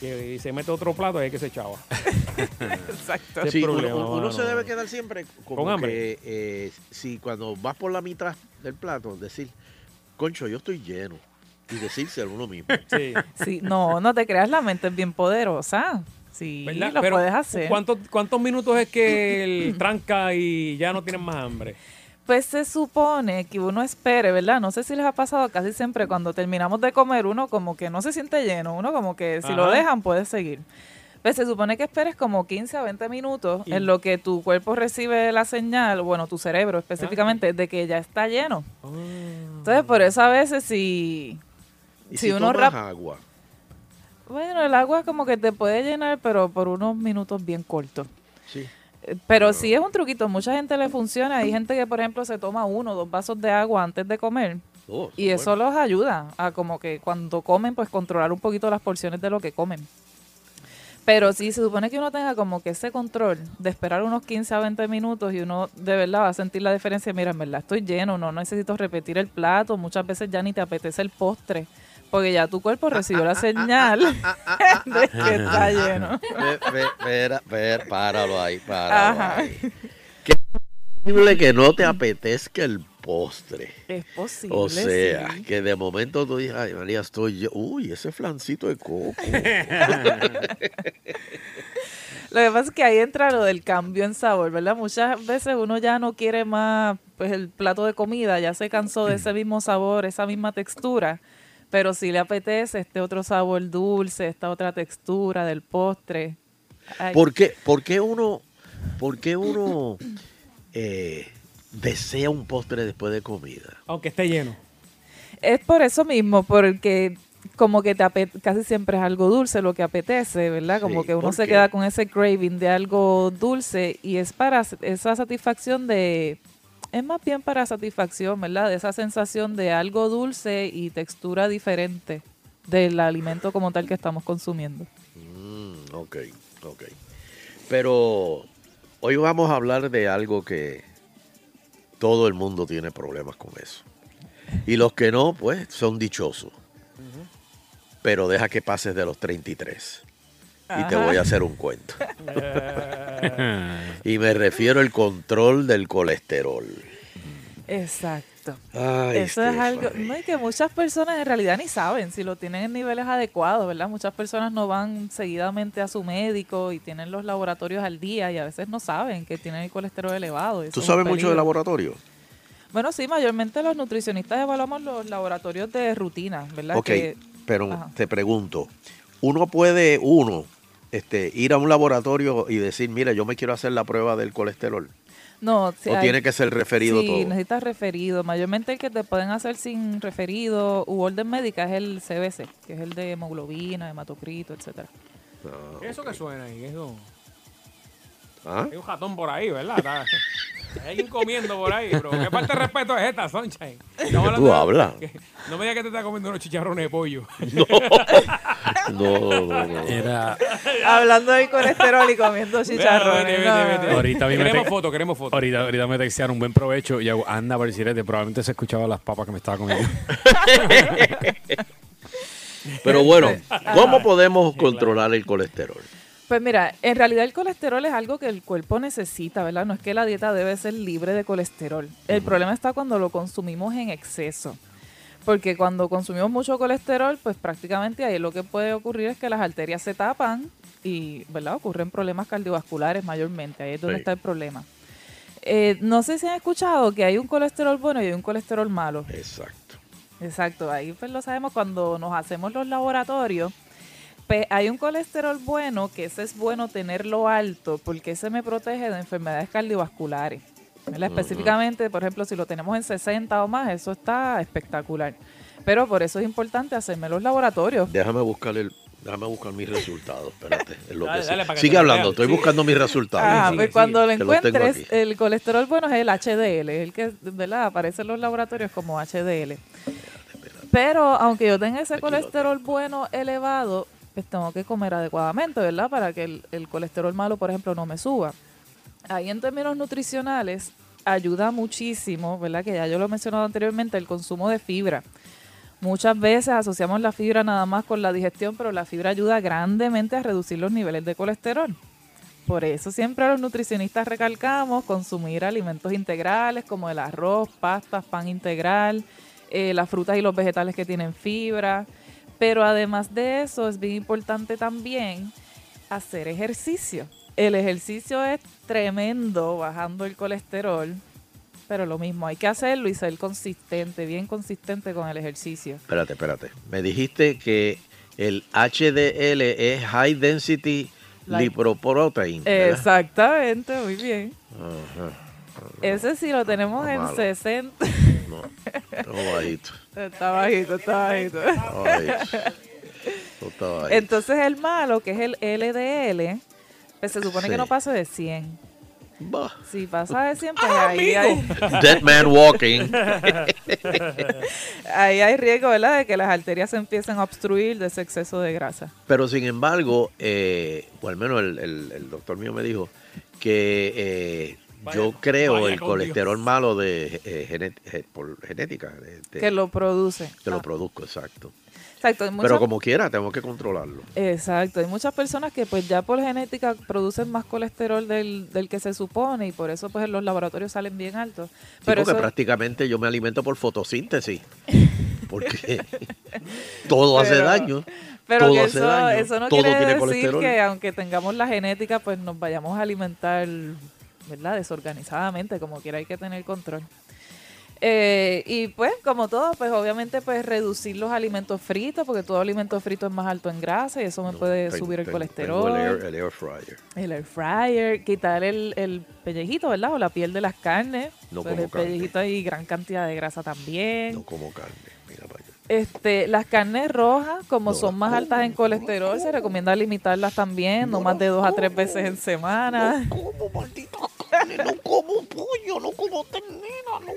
y, y se mete otro plato ahí es que se echaba. *laughs* Exacto. Sí, uno, se debe quedar siempre como Con hambre. que, eh, si cuando vas por la mitad del plato, decir, concho, yo estoy lleno. Y decírselo uno mismo. *laughs* Sí. Sí, no, no te creas, la mente es bien poderosa. Sí, ¿Verdad? lo Pero, puedes hacer. ¿cuántos, ¿Cuántos minutos es que el tranca y ya no tienen más hambre? Pues se supone que uno espere, ¿verdad? No sé si les ha pasado casi siempre cuando terminamos de comer, uno como que no se siente lleno, uno como que si lo dejan puede seguir. Pues se supone que esperes como 15 a 20 minutos Y- en lo que tu cuerpo recibe la señal, bueno, tu cerebro específicamente, de que ya está lleno. Entonces, por eso a veces si, Y si si, uno tomas rap- agua. Bueno, el agua como que te puede llenar, pero por unos minutos bien cortos. Sí. Pero sí es un truquito, mucha gente le funciona. Hay gente que, por ejemplo, se toma uno o dos vasos de agua antes de comer. Oh, y eso los ayuda a como que cuando comen, pues controlar un poquito las porciones de lo que comen. Pero sí, se supone que uno tenga como que ese control de esperar unos 15 a 20 minutos y uno de verdad va a sentir la diferencia. Mira, en verdad estoy lleno, no necesito repetir el plato. Muchas veces ya ni te apetece el postre, porque ya tu cuerpo recibió la señal *laughs* *laughs* de que está lleno. Espera, espera, páralo ahí, páralo Ajá. ahí. Qué posible que no te apetezca el postre. Es posible. O sea, sí. que de momento tú dices, ay María, estoy yo. Uy, ese flancito de coco. *laughs* Lo que pasa es que ahí entra lo del cambio en sabor, ¿verdad? Muchas veces uno ya no quiere más, pues el plato de comida, ya se cansó de ese mismo sabor, esa misma textura, pero si le apetece este otro sabor dulce, esta otra textura del postre. ¿Por qué, por qué uno, por qué uno eh, desea un postre después de comida? Aunque esté lleno. Es por eso mismo, porque como que te casi siempre es algo dulce lo que apetece, ¿verdad? Como Sí, que uno ¿por se qué? queda con ese craving de algo dulce y es para esa satisfacción de, es más bien para satisfacción, ¿verdad? De esa sensación de algo dulce y textura diferente del alimento como tal que estamos consumiendo. Mm, ok, ok. Pero hoy vamos a hablar de algo que todo el mundo tiene problemas con eso. Y los que no, pues son dichosos. pero deja que pases de los 33. Y te voy a hacer un cuento. *laughs* y me refiero al control del colesterol. Exacto. Ay, Eso es algo, no, y que muchas personas en realidad ni saben si lo tienen en niveles adecuados, ¿verdad? Muchas personas no van seguidamente a su médico y tienen los laboratorios al día y a veces no saben que tienen el colesterol elevado. Eso ¿Tú sabes mucho de laboratorio? Bueno, sí, mayormente los nutricionistas evaluamos los laboratorios de rutina, ¿verdad? Ok, Que- pero Ajá. te pregunto, ¿uno puede, uno, este, ir a un laboratorio y decir, mira, yo me quiero hacer la prueba del colesterol? No, sí ¿O hay- tiene que ser referido sí, todo? necesitas referido. Mayormente el que te pueden hacer sin referido u orden médica es el CBC, que es el de hemoglobina, hematocrito, etcétera. ¿Qué es eso que suena ahí? Eso. ¿Ah? Hay un ratón por ahí, ¿verdad? Hay alguien comiendo por ahí, bro. ¿Qué falta de respeto es esta, Sunshine? Tú hablas. No me digas que te estás comiendo unos chicharrones de pollo. No, *laughs* no, no. Era, Hablando del colesterol y comiendo chicharrones. vete, no. vete, vete. ahorita Queremos te- foto, queremos foto. Ahorita, ahorita me textearon un buen provecho y hago, anda, Barcirete, probablemente se escuchaba las papas que me estaba comiendo. *laughs* Pero bueno, Ajá. ¿cómo podemos controlar el colesterol? Pues mira, en realidad el colesterol es algo que el cuerpo necesita, ¿verdad? No es que la dieta debe ser libre de colesterol. El problema está cuando lo consumimos en exceso. Porque cuando consumimos mucho colesterol, pues prácticamente ahí lo que puede ocurrir es que las arterias se tapan y, ¿verdad? Ocurren problemas cardiovasculares mayormente. Ahí es donde Sí. está el problema. Eh, no sé si han escuchado que hay un colesterol bueno y hay un colesterol malo. Exacto. Exacto, ahí pues lo sabemos cuando nos hacemos los laboratorios. Pues hay un colesterol bueno, que ese es bueno tenerlo alto, porque ese me protege de enfermedades cardiovasculares. Específicamente, por ejemplo, si lo tenemos en 60 o más, eso está espectacular. Pero por eso es importante hacerme los laboratorios. Déjame buscar el, déjame buscar mis resultados. Espérate. lo Dale, sigue. dale, hablando, vean. estoy Sí. buscando mis resultados. Ah, pues cuando lo encuentres, el colesterol bueno es el HDL, el que ¿verdad? aparece en los laboratorios como HDL. Pero aunque yo tenga ese colesterol bueno elevado, pues tengo que comer adecuadamente, ¿verdad? Para que el, el colesterol malo, por ejemplo, no me suba. Ahí en términos nutricionales ayuda muchísimo, ¿verdad? Que ya yo lo he mencionado anteriormente, el consumo de fibra. Muchas veces asociamos la fibra nada más con la digestión, pero la fibra ayuda grandemente a reducir los niveles de colesterol. Por eso siempre los nutricionistas recalcamos consumir alimentos integrales como el arroz, pastas, pan integral, eh, las frutas y los vegetales que tienen fibra. Pero además de eso es bien importante también hacer ejercicio. El ejercicio es tremendo bajando el colesterol, pero lo mismo, hay que hacerlo y ser consistente, bien consistente con el ejercicio. Espérate, espérate. Me dijiste que el HDL es High Density Like- Lipoprotein. ¿verdad? Exactamente, muy bien. Ese sí lo tenemos en malo. 60. No, está bajito. Está bajito, está bajito. Está. Entonces el malo, que es el LDL, pues se supone Sí. que no pase de 100. Bah. Si pasa de 100, pues ahí hay, *laughs* Dead man walking. *laughs* ahí hay riesgo, ¿verdad? De que las arterias se empiecen a obstruir de ese exceso de grasa. Pero sin embargo, eh, o al menos el, el- el doctor mío me dijo que eh, yo creo vaya el colesterol malo de eh, genet- eh, por genética. de- de- Que lo produce. que lo Ah, produzco, exacto. Exacto. Pero como quiera, tengo que controlarlo. Exacto, hay muchas personas que pues ya por genética producen más colesterol del, del que se supone y por eso pues en los laboratorios salen bien altos. Sí, Pero porque eso, prácticamente yo me alimento por fotosíntesis. *laughs* Porque todo hace Pero- daño. pero todo que hace eso, daño. eso no todo quiere decir colesterol. que aunque tengamos la genética pues nos vayamos a alimentar, ¿verdad? Desorganizadamente, como quiera hay que tener control. Eh, y pues, como todo, pues obviamente pues reducir los alimentos fritos, porque todo alimento frito es más alto en grasa y eso me puede subir el colesterol. el air, el air fryer. El air fryer, quitar el, el pellejito, ¿verdad? O la piel de las carnes. No Pues como el carne. pellejito hay gran cantidad de grasa también. No como carne. Este, las carnes rojas, como No son más altas en colesterol, se recomienda limitarlas también, no, más de dos a tres veces en semana. como maldita carne, no como pollo, no como ternera, no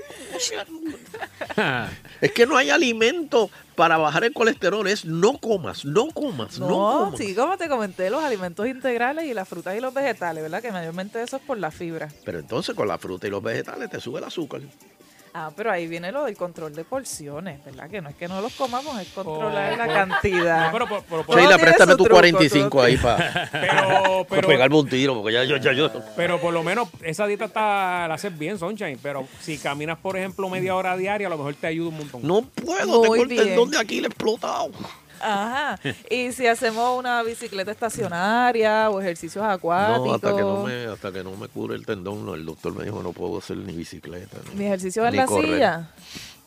como. *laughs* Es que no hay alimento para bajar el colesterol, es no comas, no comas, no, No, comas. sí, como te comenté, los alimentos integrales y las frutas y los vegetales, ¿verdad? Que mayormente eso es por la fibra. Pero entonces con la fruta y los vegetales te sube el azúcar. Ah, pero ahí viene lo del control de porciones, ¿verdad? Que no es que no los comamos, es controlar Oh, la cantidad. no, pero por- por- Todo Sheila, préstame tu truco, 45 todo ahí para *laughs* Pero, pero, pegarme un tiro, porque ya yo, ya yo. pero por lo menos esa dieta está, la haces bien, Sunshine. Pero si caminas, por ejemplo, media hora diaria, a lo mejor te ayuda un montón. No puedo, Muy tengo el tendón de Aquiles explotado. Ajá. Y si hacemos una bicicleta estacionaria o ejercicios acuáticos. No, hasta que no me, hasta que no me cure el tendón, no, el doctor me dijo no puedo hacer ni bicicleta. Ni, Mi ejercicio en ni la correr. silla.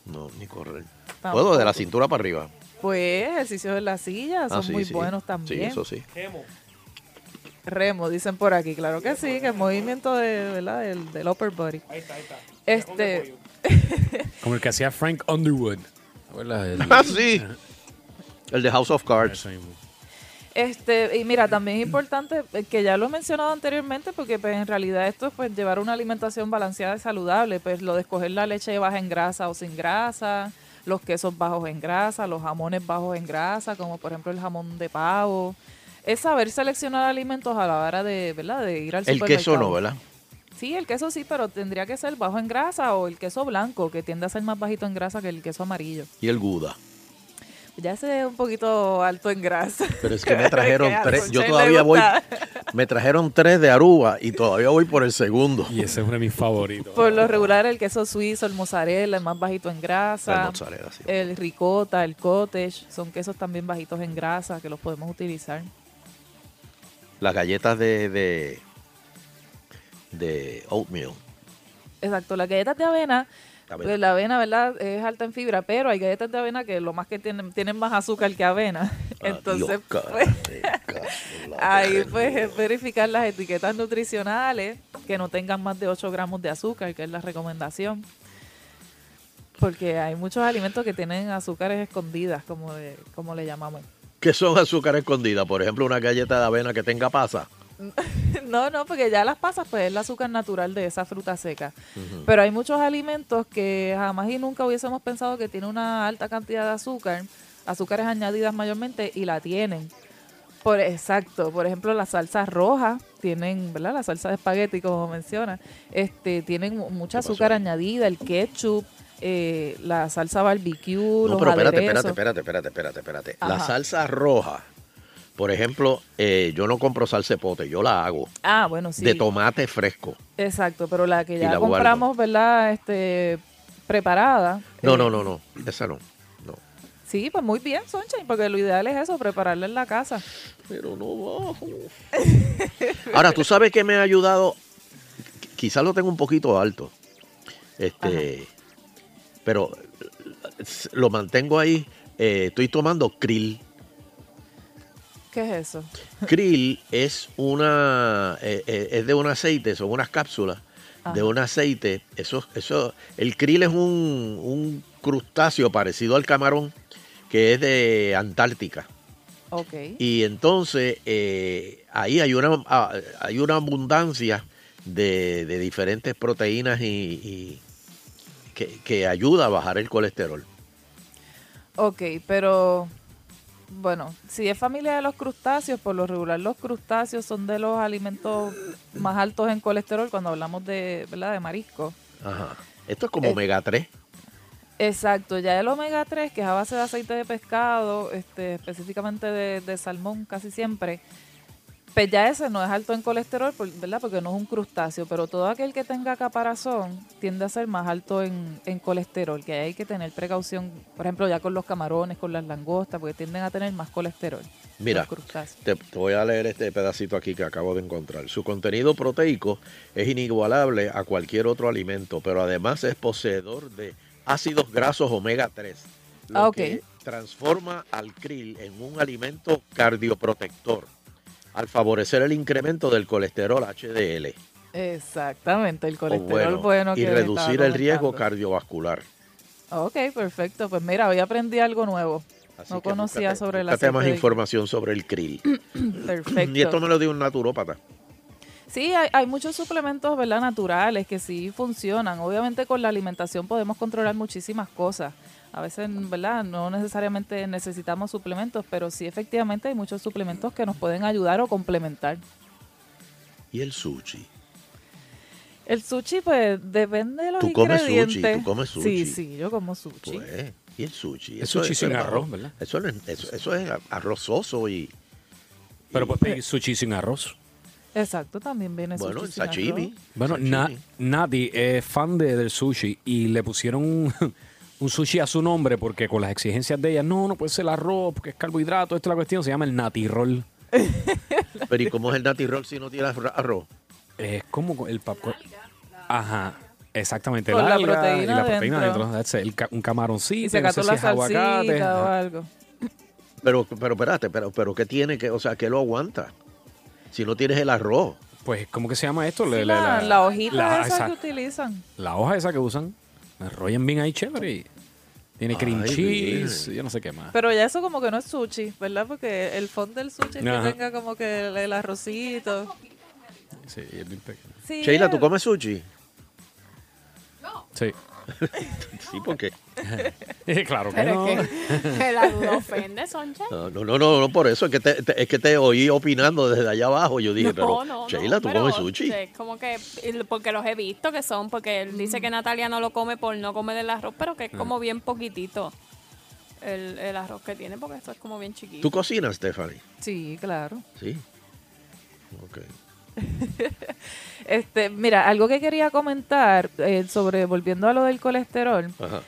No, ni correr. Tampoco. Puedo de la cintura para arriba. Pues ejercicios en la silla son Ah, sí, muy sí. buenos también. Sí, eso sí. Remo, dicen por aquí, claro que sí, que el movimiento de, ¿verdad? Del, del upper body. Ahí está, ahí está. Este, *laughs* Como el que hacía Frank Underwood. *laughs* Ah, sí. El de House of Cards. este, y mira, también es importante, eh, que ya lo he mencionado anteriormente, porque pues, en realidad esto es pues, llevar una alimentación balanceada y saludable, pues lo de escoger la leche baja en grasa o sin grasa, los quesos bajos en grasa, los jamones bajos en grasa, como por ejemplo el jamón de pavo. Es saber seleccionar alimentos a la hora de, ¿verdad? de ir al El supermercado. queso no, ¿verdad? Sí, el queso sí, pero tendría que ser bajo en grasa o el queso blanco, que tiende a ser más bajito en grasa que el queso amarillo. Y el Gouda. Ya ese es un poquito alto en grasa. Pero es que me *laughs* trajeron tres. Yo todavía voy. Me trajeron tres de Aruba y todavía voy por el segundo. Y ese es uno de mis favoritos. Por lo regular, el queso suizo, el mozzarella, el más bajito en grasa. El mozzarella, sí. El ricota, el cottage, son quesos también bajitos en grasa que los podemos utilizar. Las galletas de, de, de oatmeal. Exacto, las galletas de Avena. Pues, la avena, ¿verdad? Es alta en fibra, pero hay galletas de avena que lo más que tienen, tienen más azúcar que avena. *laughs* Entonces, Dios, pues, *laughs* ahí pues es verificar las etiquetas nutricionales que no tengan más de 8 gramos de azúcar, que es la recomendación. Porque hay muchos alimentos que tienen azúcares escondidas, como, de- como le llamamos. ¿Qué son azúcar escondida? Por ejemplo, una galleta de avena que tenga pasa. *laughs* No, no, porque ya las pasas, pues es el azúcar natural de esa fruta seca. Pero hay muchos alimentos que jamás y nunca hubiésemos pensado que tienen una alta cantidad de azúcar, azúcares añadidas mayormente, y la tienen. Por exacto, por ejemplo, las salsas rojas tienen, ¿verdad? La salsa de espagueti, como menciona, este, tienen mu- mucha azúcar añadida, el ketchup, eh, la salsa barbecue, No, los pero espérate, aderezos. espérate, espérate, espérate, espérate, espérate. La salsa roja, por ejemplo, eh, yo no compro salsa de pote, yo la hago Ah, bueno, sí. de tomate fresco. Exacto, pero la que ya la guardo. compramos, ¿verdad? Este, preparada. No, eh, no, no, no, esa no. no. Sí, pues muy bien, Sunshine, porque lo ideal es eso, prepararla en la casa. Pero no bajo. *laughs* Ahora, tú sabes que me ha ayudado, qu- quizás lo tengo un poquito alto, este, pero lo mantengo ahí. eh, estoy tomando krill. ¿Qué es eso? Krill es una, eh, eh, es de un aceite, son unas cápsulas de un aceite. Eso, eso, el krill es un, un crustáceo parecido al camarón que es de Antártica. Ok. Y entonces eh, ahí hay una, ah, hay una abundancia de, de diferentes proteínas y, y que, que ayuda a bajar el colesterol. Ok, pero bueno, si es familia de los crustáceos, por lo regular los crustáceos son de los alimentos más altos en colesterol cuando hablamos de, ¿verdad? de marisco. Ajá. Esto es como Eh, omega 3. Exacto, ya el omega 3, que es a base de aceite de pescado, este, específicamente de, de salmón casi siempre, pues ya ese no es alto en colesterol, ¿verdad? Porque no es un crustáceo, pero todo aquel que tenga caparazón tiende a ser más alto en, en colesterol, que hay que tener precaución, por ejemplo, ya con los camarones, con las langostas, porque tienden a tener más colesterol. Mira, te, te voy a leer este pedacito aquí que acabo de encontrar. Su contenido proteico es inigualable a cualquier otro alimento, pero además es poseedor de ácidos grasos omega 3, lo Ah, que transforma al krill en un alimento cardioprotector al favorecer el incremento del colesterol HDL. Exactamente, el colesterol bueno, bueno, y reducir el riesgo cardiovascular. Ok, perfecto. Pues mira, hoy aprendí algo nuevo. Así no conocía búscate- sobre la búscate más información sobre el krill. Perfecto. *clears throat* *clears throat* Y esto me lo dio un naturópata. Sí, hay, hay muchos suplementos, ¿verdad? Naturales que sí funcionan. Obviamente con la alimentación podemos controlar muchísimas cosas. A veces, ¿verdad? No necesariamente necesitamos suplementos, pero sí efectivamente hay muchos suplementos que nos pueden ayudar o complementar. Y el sushi. El sushi, pues, depende de los Tú comes sushi, ingredientes. tú comes Sí, sushi. sí, yo como sushi. Pues, y el sushi. El eso sushi es- sin es- arroz, ¿verdad? Eso, no es- eso, eso es arrozoso y, Pero pues pedir sushi sin arroz. Exacto, también viene bueno, sushi sin arroz. sashimi. Bueno, Sashimi. Na- Nati es fan de, del sushi y le pusieron un, sushi a su nombre porque con las exigencias de ella, no, no puede ser el arroz porque es carbohidrato, esto es la cuestión, se llama el Nati Roll. *laughs* Pero ¿y cómo es el nati roll si no tiene arro- arroz? Es como el popcorn. Ajá, exactamente. Con la alga proteína y la proteína dentro. That's it, el ca- un camaroncito, Y se no sé si es aguacate. o algo. Pero, pero espérate, pero, pero ¿qué tiene que, o sea, qué lo aguanta? Si no tienes el arroz. Pues, ¿cómo que se llama esto? Sí, la, la hojita la- esa esa- que utilizan. la hoja esa que usan. Me enrollan bien ahí chévere. y Tiene cream Ay, cheese, bien. yo no sé qué más. Pero ya eso como que no es sushi, ¿verdad? Porque el fondo del sushi es que Ajá. tenga como que el, el arrocito. Sí, es bien pequeño. Sí, Sheila, ¿tú comes sushi? Sí. *laughs* sí, porque. *laughs* claro que Pero no. es que, la duda ofende, Soncha. No, no, no, no, no, por eso es que te, te- es que te oí opinando desde allá abajo. Yo dije, pero no, no, Sheila, ¿tú pero, comes sushi? sí, como que, porque los he visto que son, porque él dice que Natalia no lo come por no comer el arroz, pero que es como bien poquitito el, el arroz que tiene, porque esto es como bien chiquito. ¿Tú cocinas, Stephanie? Sí, claro. Sí. Ok. *laughs* Este, mira, algo que quería comentar eh, sobre, volviendo a lo del colesterol, Ajá.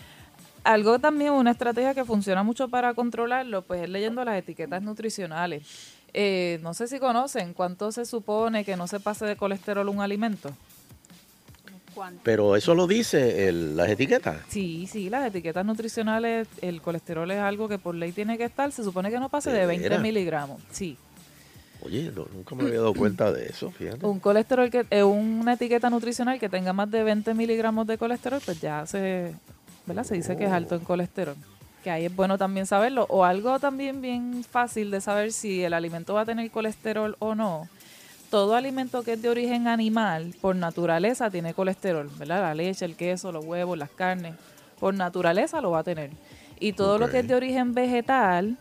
algo también, una estrategia que funciona mucho para controlarlo, pues es leyendo las etiquetas nutricionales. Eh, no sé si conocen cuánto se supone que no se pase de colesterol un alimento. Pero eso lo dice el- las etiquetas. Sí, sí, las etiquetas nutricionales, el colesterol es algo que por ley tiene que estar, se supone que no pase ¿De de 20 veras? miligramos. Sí, Oye, nunca me había dado cuenta de eso, fíjate. un colesterol que, eh, una etiqueta nutricional que tenga más de 20 miligramos de colesterol, pues ya se, ¿verdad? Se dice que es alto en colesterol. Que ahí es bueno también saberlo. O algo también bien fácil de saber si el alimento va a tener colesterol o no. Todo alimento que es de origen animal, por naturaleza, tiene colesterol, ¿verdad? La leche, el queso, los huevos, las carnes, por naturaleza lo va a tener. Y todo lo que es de origen vegetal,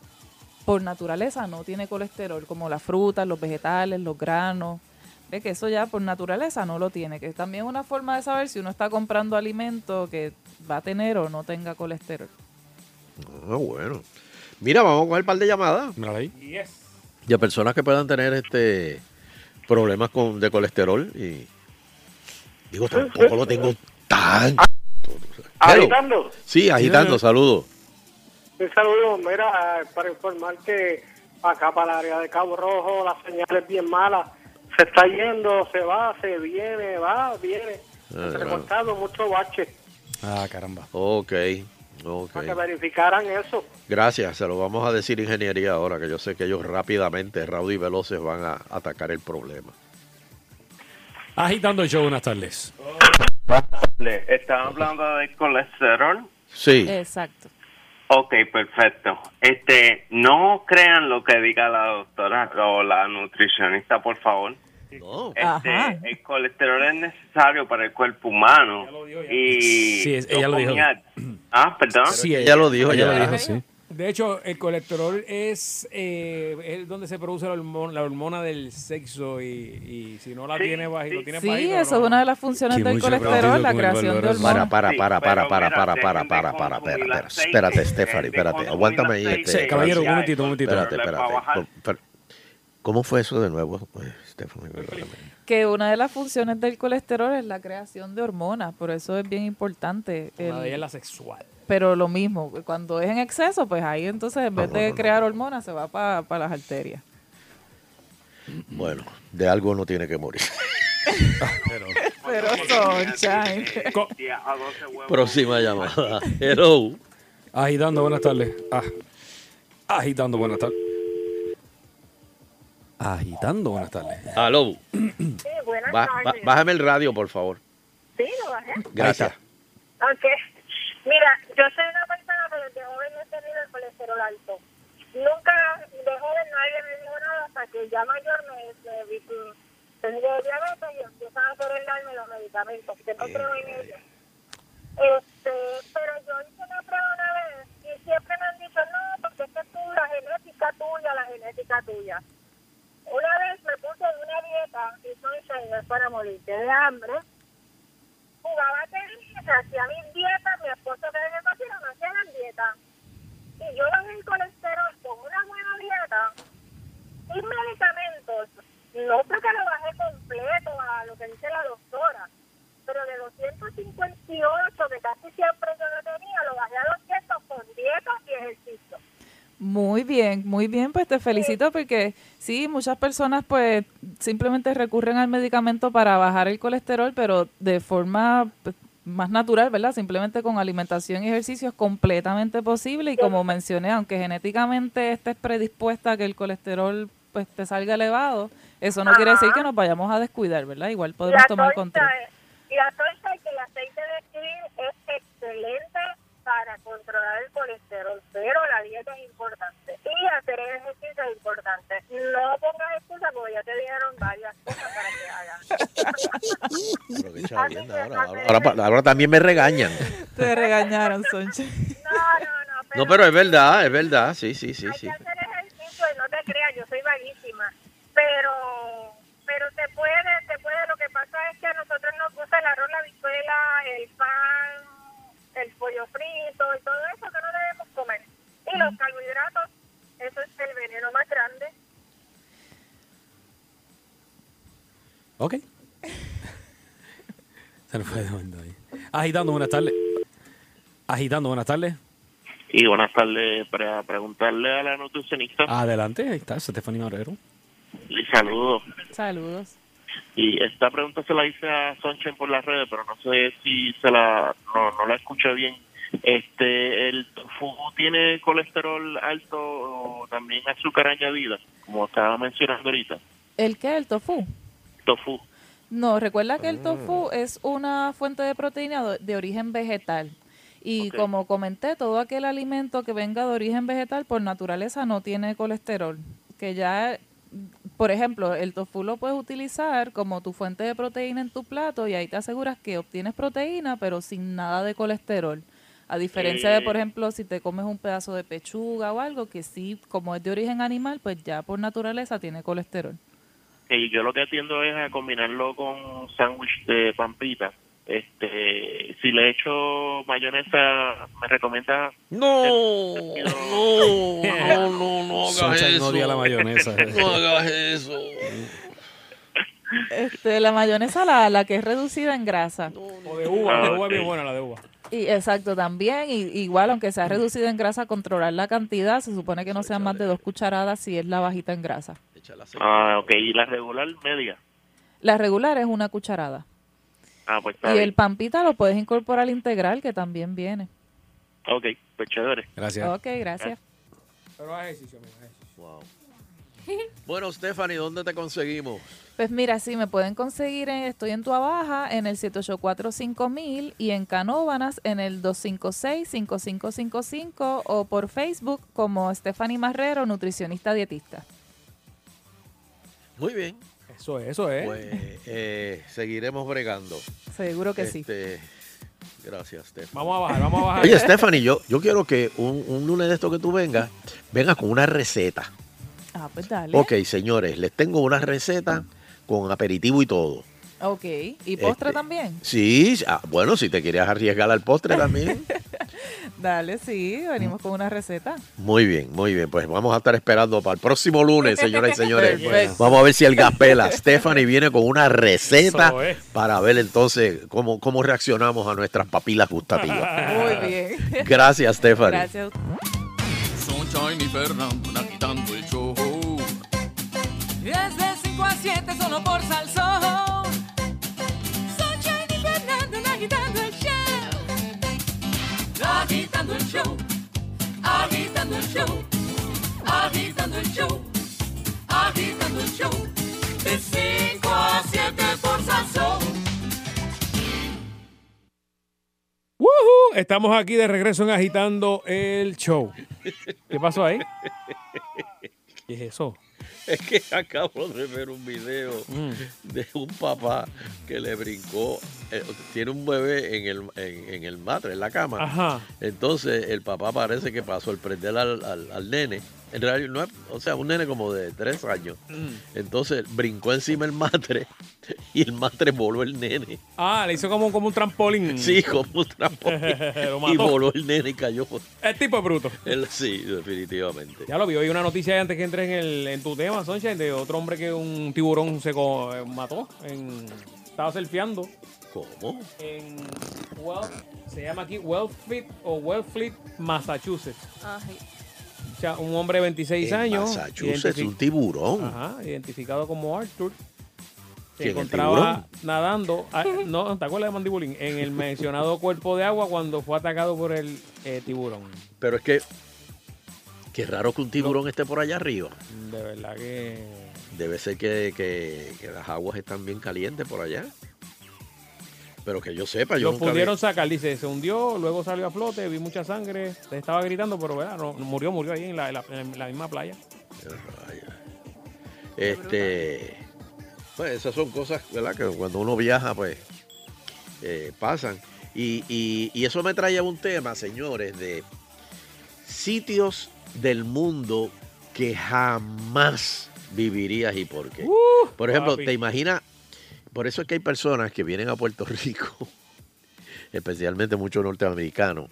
por naturaleza no tiene colesterol, como las frutas, los vegetales, los granos. Ve que eso ya por naturaleza no lo tiene, que es también una forma de saber si uno está comprando alimento que va a tener o no tenga colesterol. Ah, bueno. Mira, vamos con el par de llamadas. De personas que puedan tener este problemas con de colesterol y digo tampoco lo tengo tan Hello. Agitando. Sí, agitando, saludos. Un saludo, mira, eh, para informar que acá para el área de Cabo Rojo la señal es bien mala. Se está yendo, se va, se viene, va, viene. Ah, Recortado mucho bache. Ah, caramba. Ok, ok. Para que verificaran eso. Gracias, se lo vamos a decir ingeniería ahora, que yo sé que ellos rápidamente, raudo y veloces, van a atacar el problema. Agitando el show, buenas tardes. Estaban hablando de colesterol. Sí. Exacto. Ok, perfecto. Este, no crean lo que diga la doctora o la nutricionista, por favor. No. Ajá. Este, el colesterol es necesario para el cuerpo humano. Y Sí, es- yo ella lo dijo. Ah, perdón. Sí, ella lo dijo ella ya. lo dijo, sí. De hecho, el colesterol es, eh, es donde se produce la hormona, la hormona del sexo y, y si no la tiene bajito, lo tiene Sí, bajito, eso es una de las funciones Sí, del colesterol, la creación de hormonas. Para, para, Sí, para, pero para, para, para, para, para, para, espérate, Stephanie, espérate, aguántame ahí, este, Caballero, un momentito, un momentito. Espérate, Para espérate. ¿Cómo fue eso de nuevo, pues, Stephanie? Que una de las funciones del colesterol es la creación de hormonas, por eso es bien importante. Una de ellas es la sexual. Pero lo mismo, cuando es en exceso, pues ahí entonces en vez no, de no, no. crear hormonas se va para las arterias. Bueno, de algo no tiene que morir. *laughs* Pero sunshine. A 12 huevos. Próxima llamada. Hello. Agitando, buenas tardes. Ah. Agitando, buenas tardes. Agitando, buenas tardes. Hello. Sí, buenas tardes. bájame el radio, por favor. Sí, lo bajé. Gracias. Ok. Mira, yo soy una persona que desde joven he tenido el colesterol alto. Nunca de joven nadie me dijo nada hasta que ya mayor me, me vi diabetes y empiezan a querer darme los medicamentos. Que no creo en ellos. Este, pero yo hice una prueba una vez y siempre me han dicho, no, porque es que tú, la genética tuya, la genética tuya. Una vez me puse en una dieta y soy es para morirte de hambre jugaba tenis, hacía mis dietas, mi esposo que me cocina me hacía las dietas. Y yo bajé el colesterol con una buena dieta sin medicamentos. No porque lo bajé completo a lo que dice la doctora, pero de 258 que casi siempre yo lo tenía, lo bajé a 200 con dieta y ejercicio. Muy bien, muy bien, pues te felicito porque sí, muchas personas pues simplemente recurren al medicamento para bajar el colesterol, pero de forma pues, más natural, ¿verdad? Simplemente con alimentación y ejercicio es completamente posible y como mencioné, aunque genéticamente estés predispuesta a que el colesterol pues te salga elevado, eso no quiere decir que nos vayamos a descuidar, ¿verdad? Igual podemos La tomar torta control. la torta y el aceite de krill es excelente para controlar el colesterol, pero la dieta es importante. Y hacer ejercicio es importante. No pongas excusa porque ya te dieron varias cosas para que hagas. *laughs* Pero ahora, ahora, ahora ahora también me regañan. Te regañaron, Sonche. *laughs* No, pero es verdad, es verdad. Sí, sí, sí, sí. hacer ejercicio y no te creas, yo soy vaguísima. Pero pero te puede, te puede, lo que pasa es que a nosotros nos gusta el arroz, la habichuela, el pan, el pollo frito y todo eso que no debemos comer. Y los carbohidratos, eso es el veneno más grande. Ok. *laughs* Se nos fue de momento ahí. Agitando, buenas tardes. Agitando, buenas tardes. Y buenas tardes, para preguntarle a la nutricionista. Adelante, ahí está, Stephanie Marrero. Y saludos. Saludos. Y esta pregunta se la hice a Sonchen por las redes, pero no sé si se la no, no la escuché bien. Este, el tofu tiene colesterol alto o también azúcar añadida, como estaba mencionando ahorita. ¿El qué? ¿El tofu? Tofu. No, recuerda que el tofu es una fuente de proteína de origen vegetal. Y como comenté, todo aquel alimento que venga de origen vegetal por naturaleza no tiene colesterol. Que ya, por ejemplo, el tofu lo puedes utilizar como tu fuente de proteína en tu plato y ahí te aseguras que obtienes proteína, pero sin nada de colesterol. A diferencia de, por Eh. ejemplo, si te comes un pedazo de pechuga o algo que sí, como es de origen animal, pues ya por naturaleza tiene colesterol. Y yo lo que atiendo es a combinarlo con sándwich de pampita. Este, si le echo mayonesa, ¿me recomienda? No, no, no, no, no hagas Sunshine eso. odia la mayonesa. *laughs* No hagas eso. Este, la mayonesa, la, la que es reducida en grasa. O de uva, la de uva es bien buena, la de uva. Y exacto, también, y, igual aunque sea reducida en grasa, controlar la cantidad, se supone que no sean más de dos cucharadas si es la bajita en grasa. Ah, ok. ¿Y la regular media? La regular es una cucharada. Ah, pues Y bien. el pampita lo puedes incorporar al integral, que también viene. Ok, pues chévere. Gracias. Ok, gracias. Pero haz ejercicio, haz ejercicio. Wow. *laughs* Bueno, Stephanie, ¿dónde te conseguimos? Pues mira, sí, me pueden conseguir, en- estoy en Tua Baja, en el 784-5000 y en Canóvanas en el 256-5555 o por Facebook como Stephanie Marrero, nutricionista dietista. Muy bien. Eso es, eso es. Pues eh, seguiremos bregando. Seguro que sí. Este, Gracias, Stephanie. Vamos a bajar, vamos a bajar. Oye, Stephanie, yo, yo quiero que un, un lunes de esto que tú vengas, vengas con una receta. Ah, pues dale. Ok, señores, les tengo una receta con aperitivo y todo. Ok. ¿Y postre Este, también? Sí, ah, bueno, si te querías arriesgar al postre también. *laughs* Dale, sí, venimos con una receta. Muy bien, muy bien. Pues vamos a estar esperando para el próximo lunes, señoras y señores. Perfecto. Vamos a ver si el Gaspela Stephanie viene con una receta es. para ver entonces cómo, cómo reaccionamos a nuestras papilas gustativas. *laughs* Muy bien. Gracias, Stephanie. Gracias. Sunshine y Fernando agitando el show. Es de 5 a 7 solo por Salsón. Agitando el show. Agitando el show. Agitando el show. Agitando el show. De 5 a 7 por Salsón. ¡Woohoo! Estamos aquí de regreso en Agitando el Show. ¿Qué pasó ahí? ¿Qué es eso? Es que acabo de ver un video de un papá que le brincó, eh, tiene un bebé en el, en, en el matre, en la cama. Ajá. Entonces el papá parece que para sorprender al, al, al nene, En realidad, no es- o sea, un nene como de tres años. Mm. Entonces brincó encima el matre *laughs* y el matre voló el nene. Ah, le hizo como, como un trampolín. Sí, como un trampolín. *laughs* Lo y voló el nene y cayó. El tipo es bruto. *laughs* Sí, definitivamente. Ya lo vi, hoy una noticia antes que entres en, el, en tu tema, Sunshine, de otro hombre que un tiburón se co- eh, mató. En, estaba surfeando. ¿Cómo? En Well- se llama aquí Wellfleet o Wellfleet, Massachusetts. Ay. O sea, un hombre de 26 En años. Massachusetts, un tiburón. Ajá, identificado como Arthur. Se ¿Quién, el encontraba nadando, ah, no, ¿te acuerdas de Mandibulín? En el mencionado cuerpo de agua cuando fue atacado por el eh, tiburón. Pero es que, qué raro que un tiburón esté por allá arriba. De verdad que... Debe ser que, que- que las aguas están bien calientes por allá. Pero que yo sepa, yo Lo nunca vi- pudieron sacar, dice, se hundió, luego salió a flote, vi mucha sangre, se estaba gritando, pero ¿verdad? No, murió, murió ahí en la, en la- en la misma playa. Este, pues esas son cosas, ¿verdad? Que cuando uno viaja, pues eh, pasan. Y, y- y eso me trae a un tema, señores, de sitios del mundo que jamás vivirías y por qué. por ejemplo, papi. te imaginas, por eso es que hay personas que vienen a Puerto *laughs* Rico, especialmente muchos norteamericanos,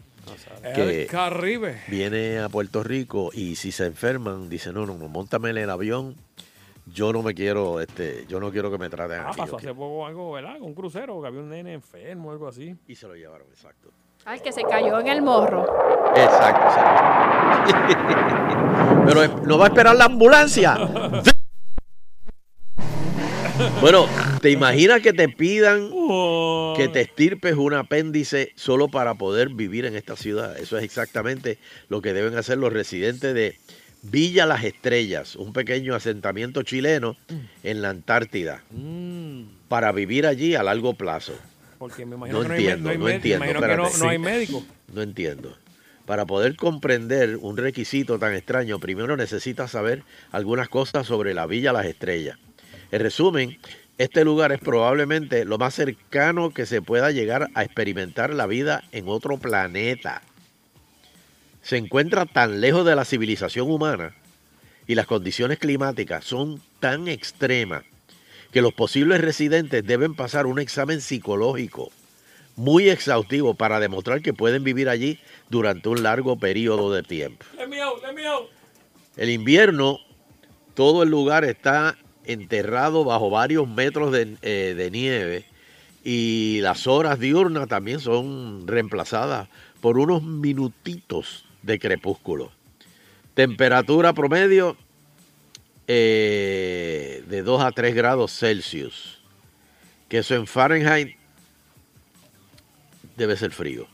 que El Caribe. viene a Puerto Rico y si se enferman, dicen, no, no, no, montame en el avión, yo no me quiero, este, yo no quiero que me traten Ah, aquí. pasó hace poco algo, ¿verdad? Con un crucero, que había un nene enfermo o algo así. Y se lo llevaron, exacto. Ay, que se cayó en el morro. Exacto. sí. *laughs* Pero eh, no va a esperar la ambulancia. *laughs* Bueno, ¿te imaginas que te pidan que te estirpes un apéndice solo para poder vivir en esta ciudad? Eso es exactamente lo que deben hacer los residentes de Villa Las Estrellas, un pequeño asentamiento chileno en la Antártida, Mm, para vivir allí a largo plazo. porque me imagino No que no hay, me- entiendo, no hay no entiendo. me imagino que no, no hay médico. No entiendo. Para poder comprender un requisito tan extraño, primero necesitas saber algunas cosas sobre la Villa Las Estrellas. En resumen, este lugar es probablemente lo más cercano que se pueda llegar a experimentar la vida en otro planeta. Se encuentra tan lejos de la civilización humana y las condiciones climáticas son tan extremas que los posibles residentes deben pasar un examen psicológico muy exhaustivo para demostrar que pueden vivir allí durante un largo periodo de tiempo. El invierno, todo el lugar está enterrado bajo varios metros de, eh, de nieve y las horas diurnas también son reemplazadas por unos minutitos de crepúsculo. Temperatura promedio eh, de 2 a 3 grados Celsius. Que eso en Fahrenheit debe ser frío.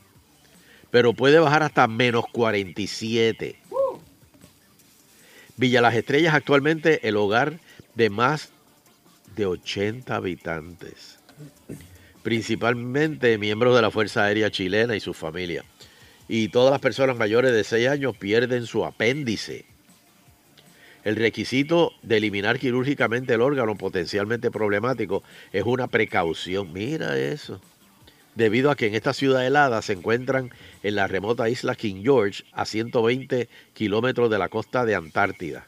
Pero puede bajar hasta menos 47. Villa Las Estrellas actualmente el hogar de más de 80 habitantes, principalmente miembros de la Fuerza Aérea Chilena y sus familias. Y todas las personas mayores de 6 años pierden su apéndice. El requisito de eliminar quirúrgicamente el órgano potencialmente problemático es una precaución. Mira eso. Debido a que en esta ciudad helada se encuentran en la remota isla King George, a 120 kilómetros de la costa de Antártida,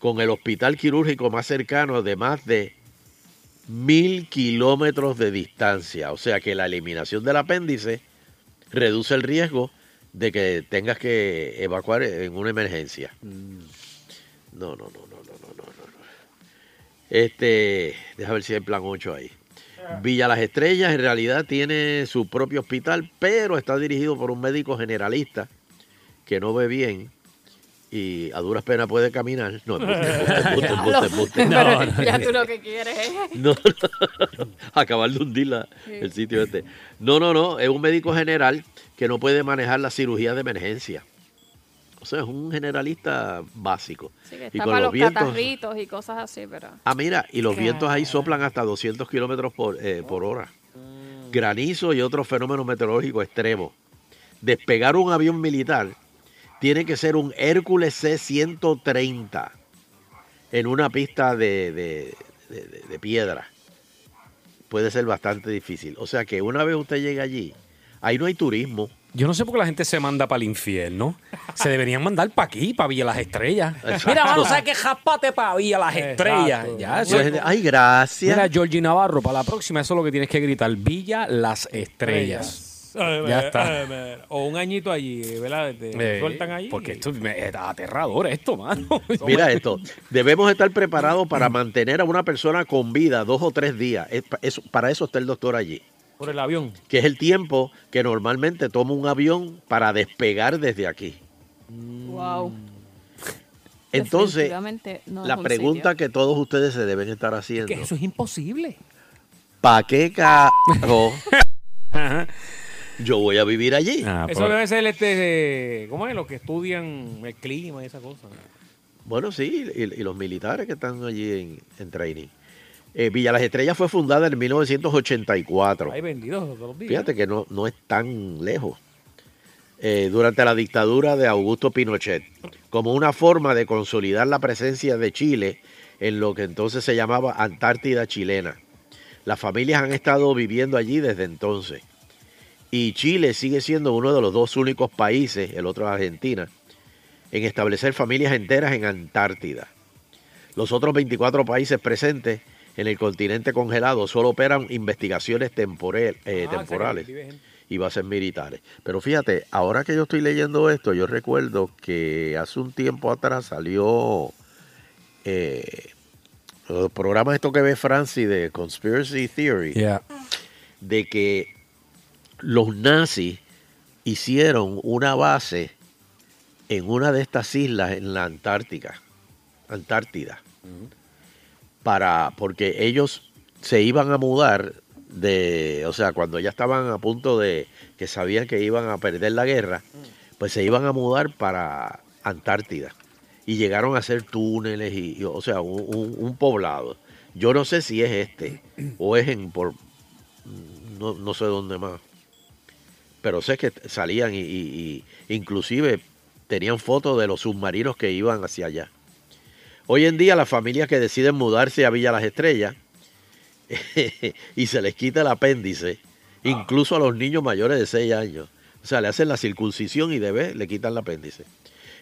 con el hospital quirúrgico más cercano de más de mil kilómetros de distancia. O sea que la eliminación del apéndice reduce el riesgo de que tengas que evacuar en una emergencia. No, no, no, no, no, no, no, no. Este, déjame ver si hay plan 8 ahí. Villa Las Estrellas en realidad tiene su propio hospital, pero está dirigido por un médico generalista que no ve bien y a duras penas puede caminar. No, embuste. Pero ya tú lo que quieres es... No, no, acabar de hundir la- el sitio este. No, no, no, es un médico general que no puede manejar la cirugía de emergencia. O sea, es un generalista básico. Sí, que y está con para los los vientos. catarritos y cosas así, pero... Ah, mira, y los vientos ahí soplan hasta 200 kilómetros por, eh, por hora. Granizo y otros fenómenos meteorológicos extremos. Despegar un avión militar tiene que ser un Hércules C-130 en una pista de, de- de- de- de piedra. Puede ser bastante difícil. O sea que una vez usted llega allí, ahí no hay turismo. Yo no sé por qué la gente se manda para el infierno. Se deberían mandar para aquí, para Villa Las Estrellas. Mira, mano, ¿sabes qué? Japate para Villa Las Estrellas. Ya, eso es- Ay, gracias. Mira, Georgie Navarro, para la próxima, eso es lo que tienes que gritar. Villa Las Estrellas. Eh, Ya eh, está. eh, eh, O un añito allí, ¿verdad? Te Eh, sueltan allí. Porque esto me- es aterrador esto, mano. *laughs* Mira esto, debemos estar preparados para mantener a una persona con vida dos o tres días. Es para eso está el doctor allí, Por el avión. que es el tiempo que normalmente toma un avión para despegar desde aquí. Wow. *laughs* Entonces, no es la un pregunta que todos ustedes se deben estar haciendo, Que eso es imposible. ¿para qué carajo *laughs* yo voy a vivir allí? Eso debe ser este, eh, ¿cómo es? Los que estudian el clima y esa cosa. Bueno, sí, y, y los militares que están allí en, en training. Eh, Villa Las Estrellas fue fundada en 1984. Hay vendidos todos los días. Fíjate que no, no es tan lejos. Eh, durante la dictadura de Augusto Pinochet, como una forma de consolidar la presencia de Chile en lo que entonces se llamaba Antártida chilena. Las familias han estado viviendo allí desde entonces. Y Chile sigue siendo uno de los dos únicos países, el otro es Argentina, en establecer familias enteras en Antártida. Los otros 24 países presentes en el continente congelado solo operan investigaciones eh, Ah, temporales y bases militares. Pero fíjate, ahora que yo estoy leyendo esto, yo recuerdo que hace un tiempo atrás salió eh, los programas esto que ve Francis de Conspiracy Theory, Yeah. de que los nazis hicieron una base en una de estas islas en la Antártica, Antártida, para porque ellos se iban a mudar de, o sea, cuando ya estaban a punto de que sabían que iban a perder la guerra, pues se iban a mudar para Antártida y llegaron a hacer túneles y, y, o sea, un, un- un poblado. Yo no sé si es este o es en por no, no sé dónde más, pero sé que salían y, inclusive tenían fotos de los submarinos que iban hacia allá. Hoy en día las familias que deciden mudarse a Villa Las Estrellas *laughs* y se les quita el apéndice, incluso a los niños mayores de 6 años. O sea, le hacen la circuncisión y de vez le quitan el apéndice.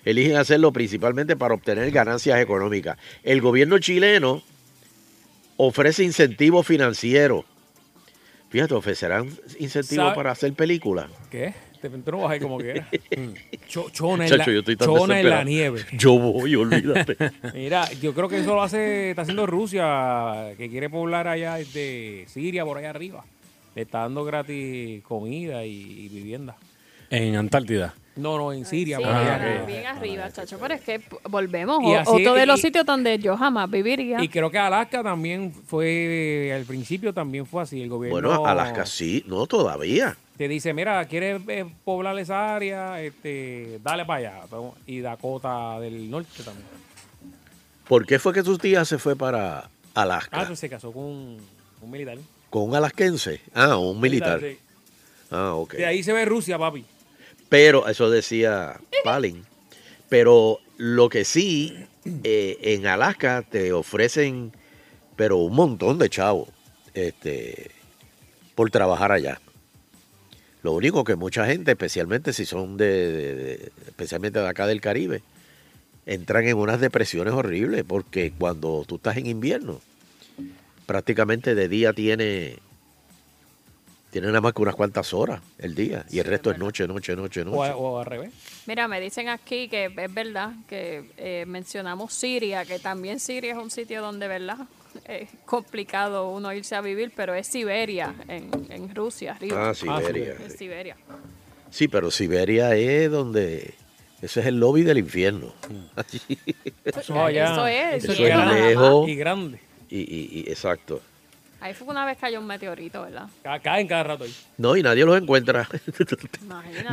Eligen hacerlo principalmente para obtener ganancias económicas. El gobierno chileno ofrece incentivos financieros. Fíjate, ofrecerán incentivos ¿Sabe? para hacer películas. ¿Qué? Te no ahí como quieras. *laughs* Cho- chona en la, Chacho, yo estoy tan chona en la desesperado. nieve. *laughs* Yo voy, olvídate. *laughs* Mira, yo creo que eso lo hace, está haciendo Rusia, que quiere poblar allá de Siria, por allá arriba. Le está dando gratis comida y, y vivienda. En Antártida. No, no, en Siria, Sí, allá bien, arriba. bien arriba, chacho. Pero es que volvemos. Y así- otro de los y- sitios donde yo jamás viviría. Y creo que Alaska también fue, al principio también fue así. El gobierno Bueno, Alaska sí, no todavía. te dice, mira, ¿quieres eh, poblar esa área? Este, dale para allá. Y Dakota del Norte también. ¿Por qué fue que tu tía se fue para Alaska? Ah, pues se casó con un, un militar. ¿Con un alasquense? Ah, un militar. sí. Ah, ok. De ahí se ve Rusia, papi. Pero, eso decía Palin. Pero lo que sí, eh, en Alaska te ofrecen, pero un montón de chavos, este, por trabajar allá. Lo único que mucha gente, especialmente si son de, de- especialmente de acá del Caribe, entran en unas depresiones horribles, porque cuando tú estás en invierno, prácticamente de día tiene, tiene nada más que unas cuantas horas el día, y el resto es noche, noche, noche, O, noche. o al revés. Mira, me dicen aquí que es verdad que eh, mencionamos Siria, que también Siria es un sitio donde, ¿verdad? *laughs* Es complicado uno irse a vivir, pero es Siberia, en, en Rusia, arriba. Ah, Siberia. Es Siberia. Sí, pero Siberia es donde... Ese es el lobby del infierno. *laughs* Eso allá. Eso es, Eso hielo es lejos. Y grande. Y, y- y- exacto. Ahí fue que una vez cayó un meteorito, ¿verdad? Ca- Caen cada rato ahí. No, y nadie los encuentra.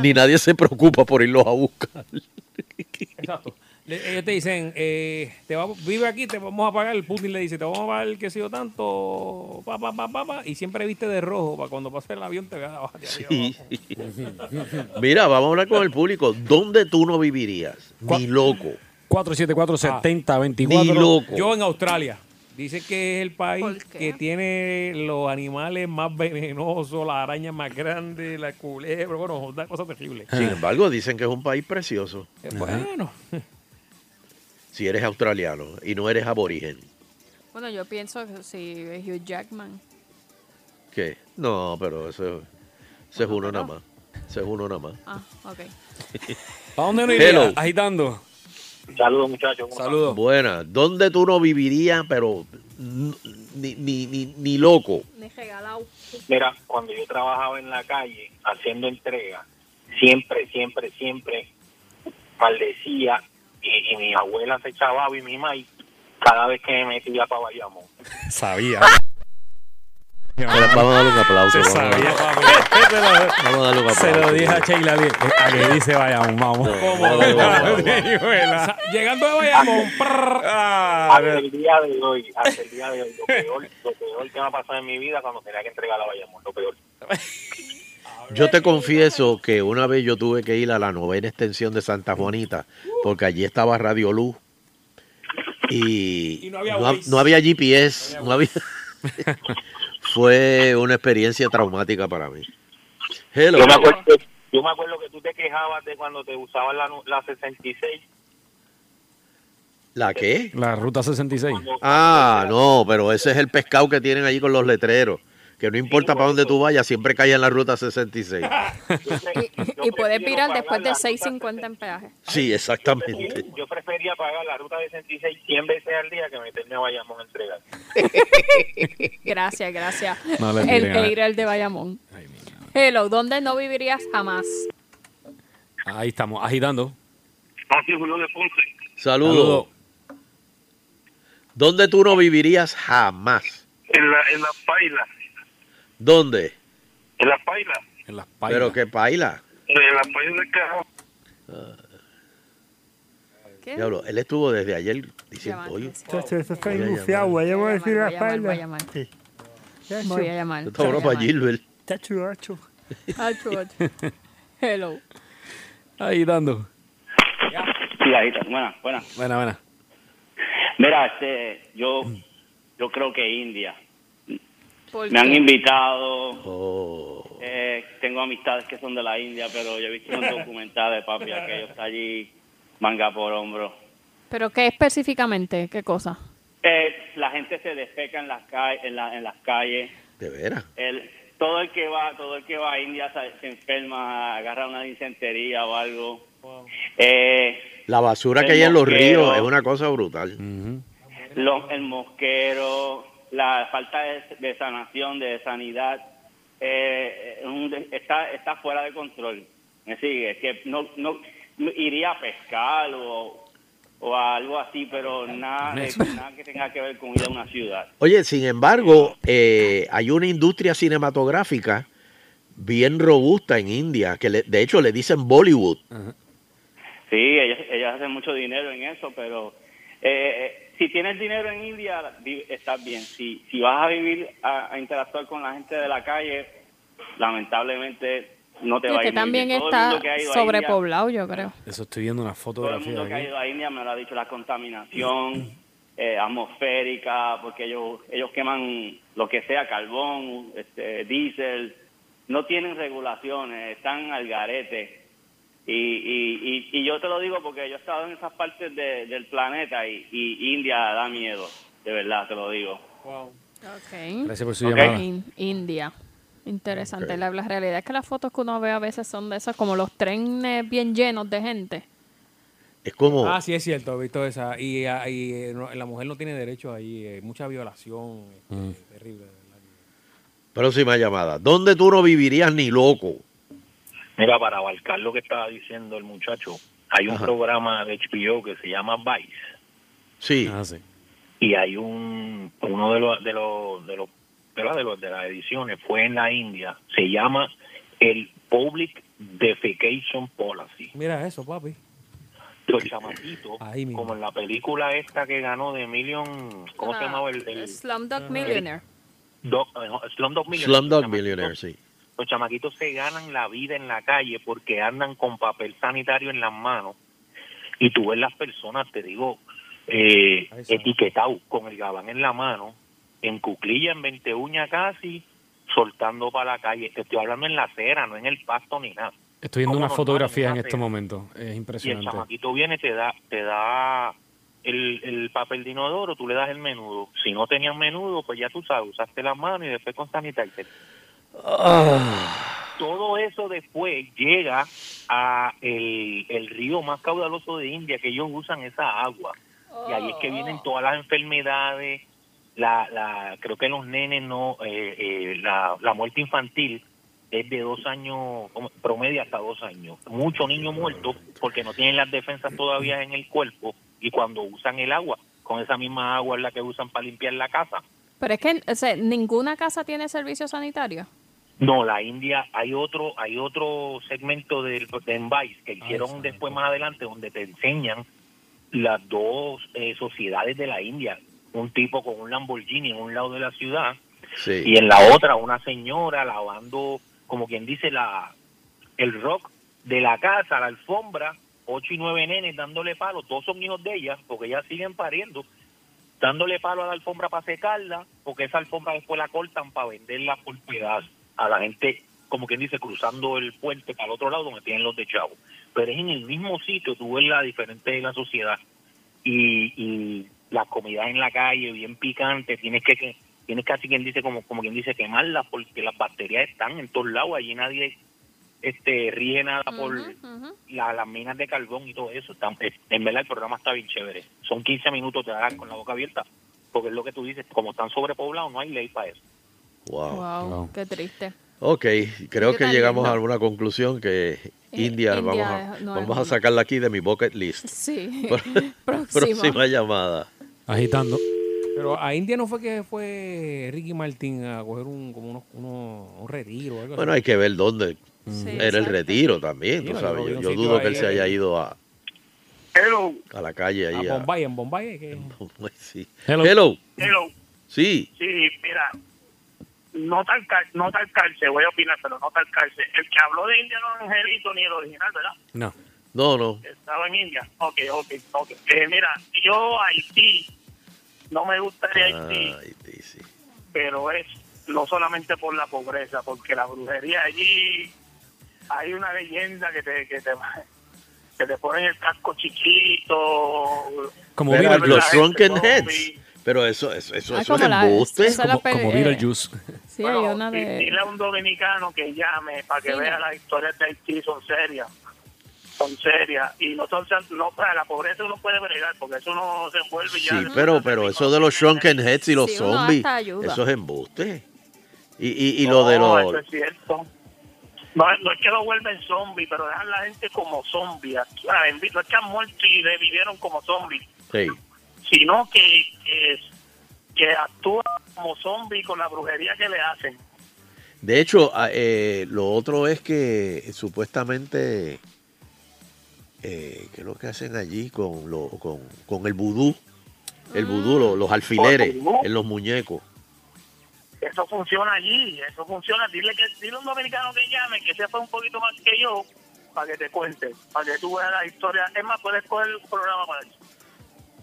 Ni nadie se preocupa por irlos a buscar. Exacto. Le- ellos te dicen, eh, te vamos, vive aquí, te vamos a pagar. Putin le dice, te vamos a pagar qué sé yo tanto, pa, pa, pa, pa, pa, y siempre viste de rojo para cuando pase el avión te veas abajo. de arriba abajo. *laughs* Mira, vamos a hablar con el público. ¿Dónde tú no vivirías? Ni loco. 474-7024. Ni loco. Yo en Australia. Dice que es el país que tiene los animales más venenosos, las arañas más grandes, la culebra, bueno, una cosa terrible. Sin embargo, dicen que es un país precioso. Eh, Bueno, Si eres australiano y no eres aborigen. Bueno, yo pienso que si es Hugh Jackman. ¿Qué? No, pero eso, eso es uno nada más. Eso es uno nada más. Ah, ok. ¿Para dónde no iría? Agitando. Saludos, muchachos. Saludos. Buena. ¿Dónde tú no vivirías, pero ni, ni, ni, ni loco? Ni regalado. Mira, cuando yo trabajaba en la calle haciendo entrega, siempre, siempre, siempre maldecía y, y mi abuela se echaba y mi mamá cada vez que me metía para Bayamón. Sabía. *laughs* Pero vamos a darle un aplauso. Se vamos sabía, papi. *laughs* Vamos a darle un Se lo aplauso. dije a Sheila bien. A que dice vayamos, vamos. Llegando de Bayamón, Ah, Hasta el día de hoy, hasta el día de hoy, lo peor, lo peor que me ha pasado en mi vida cuando tenía que entregar a Bayamón, lo peor. Yo te confieso que una vez yo tuve que ir a la novena extensión de Santa Juanita, porque allí estaba Radio Luz y, Y no había no, no había GPS, no había... *laughs* Fue una experiencia traumática para mí. Hello. Yo me, acuerdo, yo me acuerdo que tú te quejabas de cuando te usaban la, la 66. ¿La qué? La ruta 66. Ah, no, pero ese es el pescado que tienen allí con los letreros. Que no importa para dónde tú vayas, siempre cae en la ruta 66. *laughs* Y puedes virar después de 6.50 en peaje. Sí, exactamente. Yo prefería pagar la ruta 66 100 veces al día que meterme a Bayamón a entregar. *laughs* Gracias, gracias. No el hater de Bayamón. Hello, ¿dónde no vivirías jamás? Ahí estamos, agitando. Así Julio de Ponce. Saludos. ¿Dónde tú no vivirías jamás? En la, en la paila. ¿Dónde? En la paila. En las Pero que paila. En la paila del cajón. Diablo, él estuvo desde ayer diciendo, oye, Chacho, eso está vayamos a decir Voy a la llamar, espalda. voy a llamar. Sí. Voy a llamar. esto es broma para Gilbert. Chacho, gacho. Achu, achu. *laughs* Hello. Agitando. Sí, ahí está. Buena, buena. Buena, buena. Mira, este, yo, yo creo que India. ¿Por Me han invitado. eh, tengo amistades que son de la India, pero yo he visto un *laughs* documental de papi aquello está allí, manga por hombro. ¿Pero qué específicamente? ¿Qué cosa? Eh, la gente se defeca en las calles, en, la- en las calles. De veras. El, todo el que va, todo el que va a India se, se enferma, agarra una disentería o algo. Eh, La basura que hay en los ríos es una cosa brutal. lo- el mosquero, la falta de, de sanación, de sanidad, eh, está, está fuera de control. Me sigue, que no, no no iría a pescar o, o a algo así, pero nada, de- nada que tenga que ver con ir a una ciudad. Oye, sin embargo, eh, hay una industria cinematográfica bien robusta en India, que le- de hecho le dicen Bollywood. Sí, ellas, ellas hacen mucho dinero en eso, pero eh, eh, si tienes dinero en India, estás bien. Si, si vas a vivir, a, a interactuar con la gente de la calle, lamentablemente no te va a ir también bien. Todo el está mundo que ha ido a India- sobrepoblado, yo creo. Eso estoy viendo una todo el fotografía mundo que ha ido a India me lo ha dicho la contaminación *clears throat* eh, atmosférica, porque ellos ellos queman lo que sea, carbón, este, diésel, no tienen regulaciones, están al garete. Y, y, y, y yo te lo digo porque yo he estado en esas partes de- del planeta y, y India da miedo, de verdad te lo digo. Ok. Gracias por su llamada. In- India. Interesante. La, la realidad es que las fotos que uno ve a veces son de esas, como los trenes bien llenos de gente. Es como, Ah, sí, es cierto, he visto esa. Y, ah, y, eh, la mujer no tiene derecho ahí, eh, mucha violación, este, Mm. terrible. próxima llamada. ¿Dónde tú no vivirías ni loco? Mira, para abarcar lo que estaba diciendo el muchacho, hay un Ajá. programa de HBO que se llama Vice Sí. Ah, sí. y hay un uno de los de los de los de los de las ediciones fue en la India, se llama el Public Defecation Policy. Mira eso, papi. Los chamaquitos, Ahí mismo. como en la película esta que ganó de Million, ¿cómo se Ah, llamaba el, el Slumdog Millionaire. Do- eh, Slumdog Millionaire? Slumdog Millionaire, sí. Los chamaquitos se ganan la vida en la calle porque andan con papel sanitario en las manos y tú ves las personas, te digo, eh, etiquetado con el gabán en la mano, en cuclilla, en 20 uñas casi, soltando para la calle. Te estoy hablando en la acera, no en el pasto ni nada. Estoy viendo unas normal, fotografías en una este momento. Es Y el impresionante. chamaquito viene, te da, te da el, el papel de inodoro, tú le das el menudo. Si no tenían menudo, pues ya tú sabes, usaste las manos y después con sanitizer. Todo eso después llega a el, el río más caudaloso de India, que ellos usan esa agua. Y ahí es que vienen todas las enfermedades, la, la, creo que los nenes no, eh, eh, la, la muerte infantil es de dos años, promedio hasta dos años. Muchos niños muertos porque no tienen las defensas todavía en el cuerpo y cuando usan el agua, con esa misma agua es la que usan para limpiar la casa. Pero es que o sea, ninguna casa tiene servicio sanitario. No, la India, hay otro hay otro segmento del de Envise que hicieron después más adelante donde te enseñan las dos eh, sociedades de la India. Un tipo con un Lamborghini en un lado de la ciudad Sí. y en la otra una señora lavando, como quien dice, la el rock de la casa, la alfombra, ocho y nueve nenes dándole palo, todos son hijos de ella, porque ellas siguen pariendo, dándole palo a la alfombra para secarla, porque esa alfombra después la cortan para venderla por pedazos a la gente, como quien dice, cruzando el puente para el otro lado donde tienen los de chavo. Pero es en el mismo sitio, tú ves la diferente de la sociedad y, y la comida en la calle bien picante, tienes que, que tienes casi quien dice como como quien dice quemarla porque las bacterias están en todos lados, allí nadie este rige nada por la- las minas de carbón y todo eso. Están- es- en verdad el programa está bien chévere. Son 15 minutos de dar con la boca abierta, porque es lo que tú dices, como están sobrepoblados no hay ley para eso. Wow. Wow, qué triste. Ok, creo ¿Qué que llegamos lindo? a alguna conclusión que India, India vamos, a, no vamos a sacarla aquí de mi bucket list. *laughs* Sí. *laughs* *laughs* Próxima, Próxima. llamada. Agitando. Pero a India no fue que fue Ricky Martin a coger un como unos, unos- un retiro algo Bueno, así. hay que ver dónde Sí, era el retiro también, Sí, tú sabes. yo Yo, dudo que él ahí, se haya eh. ido a, Hello, a la calle ahí. A a- Bombay, en Bombay. que- sí. Hello. Hello. hello. Sí. Sí, mira, no tal, no tal cárcel, voy a opinar, pero no tal cárcel. El que habló de India no es Angelito ni el original, ¿verdad? No. No, no. Estaba en India. Ok, ok, ok. Eh, mira, yo Haití, no me gusta de Haití, sí. pero es no solamente por la pobreza, porque la brujería allí, hay una leyenda que te, que te, que te ponen el casco chiquito. Como Beetlejuice. los Drunken. Heads. Pero eso, eso, eso, Ah, eso es embuste. es Como, como pe- Beetlejuice. Sí, hay una de... Dile a un dominicano que llame para que Sí, vea no. las historias de Haití, son serias. Son serias. Y no son, no, para la pobreza uno puede bregar, porque eso no se envuelve ya. Sí, pero, pero eso de los Shrunken Heads y los Sí, zombies, eso es embuste. Y, y, y lo de No, los... eso es cierto. No, no es que lo vuelven zombies, pero dejan la gente como zombies. No es que han muerto y revivieron como zombies, Sí. Sino que, que, que actúan como zombies con la brujería que le hacen. De hecho, a- eh, lo otro es que eh, supuestamente, eh, ¿qué es lo que hacen allí con, lo, con, con el vudú? El vudú, lo- los alfileres en los muñecos. Eso funciona allí, eso funciona. Dile que dile a un dominicano que llame, que sepa un poquito más que yo, para que te cuente, para que tú veas la historia. Es más, puedes coger el programa para eso.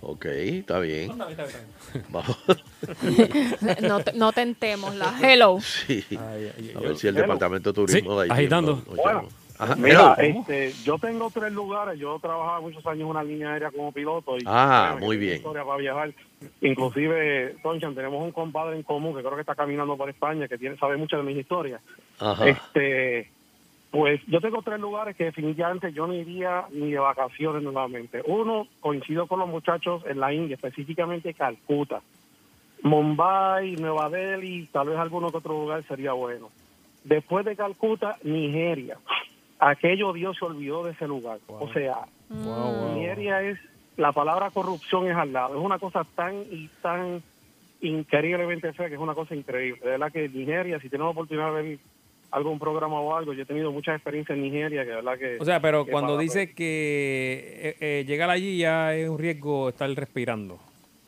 Ok, está bien. Vamos. *laughs* no, te- no tentemos la hello. *laughs* Sí. A ver si el Hello. departamento de turismo Sí, de Haití agitando. Bueno. Ajá, Mira, hello. este, yo tengo tres lugares. Yo trabajaba muchos años en una línea aérea como piloto. Y Ah, muy bien. Historia para viajar. Inclusive, Tonchan, tenemos un compadre en común que creo que está caminando por España, que tiene sabe mucho de mis historias. Ajá. Este, pues yo tengo tres lugares que definitivamente yo no iría ni de vacaciones nuevamente. Uno, coincido con los muchachos en la India, específicamente Calcuta. Mumbai, Nueva Delhi, tal vez alguno que otro lugar sería bueno. Después de Calcuta, Nigeria. Aquello Dios se olvidó de ese lugar. O sea, Nigeria es, la palabra corrupción es al lado. Es una cosa tan y tan increíblemente fea que es una cosa increíble. De verdad que Nigeria, si tenemos oportunidad de ver algún programa o algo, yo he tenido mucha experiencia en Nigeria, que verdad que... O sea, pero que cuando para- dice que eh, eh, llegar allí ya es un riesgo estar respirando.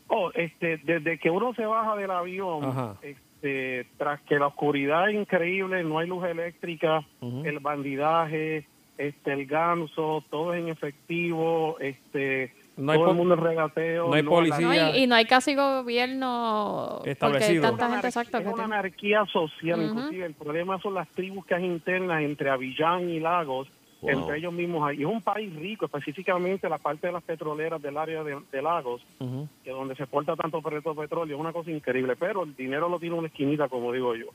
Oh, este, desde que uno se baja del avión, Ajá. este, tras que la oscuridad es increíble, no hay luz eléctrica, el bandidaje, este, el ganso, todo es en efectivo, este, No hay todo el mundo es regateo. no hay la- policía. No, y, y no hay casi gobierno porque hay Establecido. tanta Es una gente exacto es que una tiene- anarquía social, inclusive el problema son las tribus que hay internas entre Avillán y Lagos, Wow. entre ellos mismos hay. Y es un país rico, específicamente la parte de las petroleras del área de, de Lagos, que donde se exporta tanto petróleo, es una cosa increíble, pero el dinero lo tiene una esquinita, como digo yo.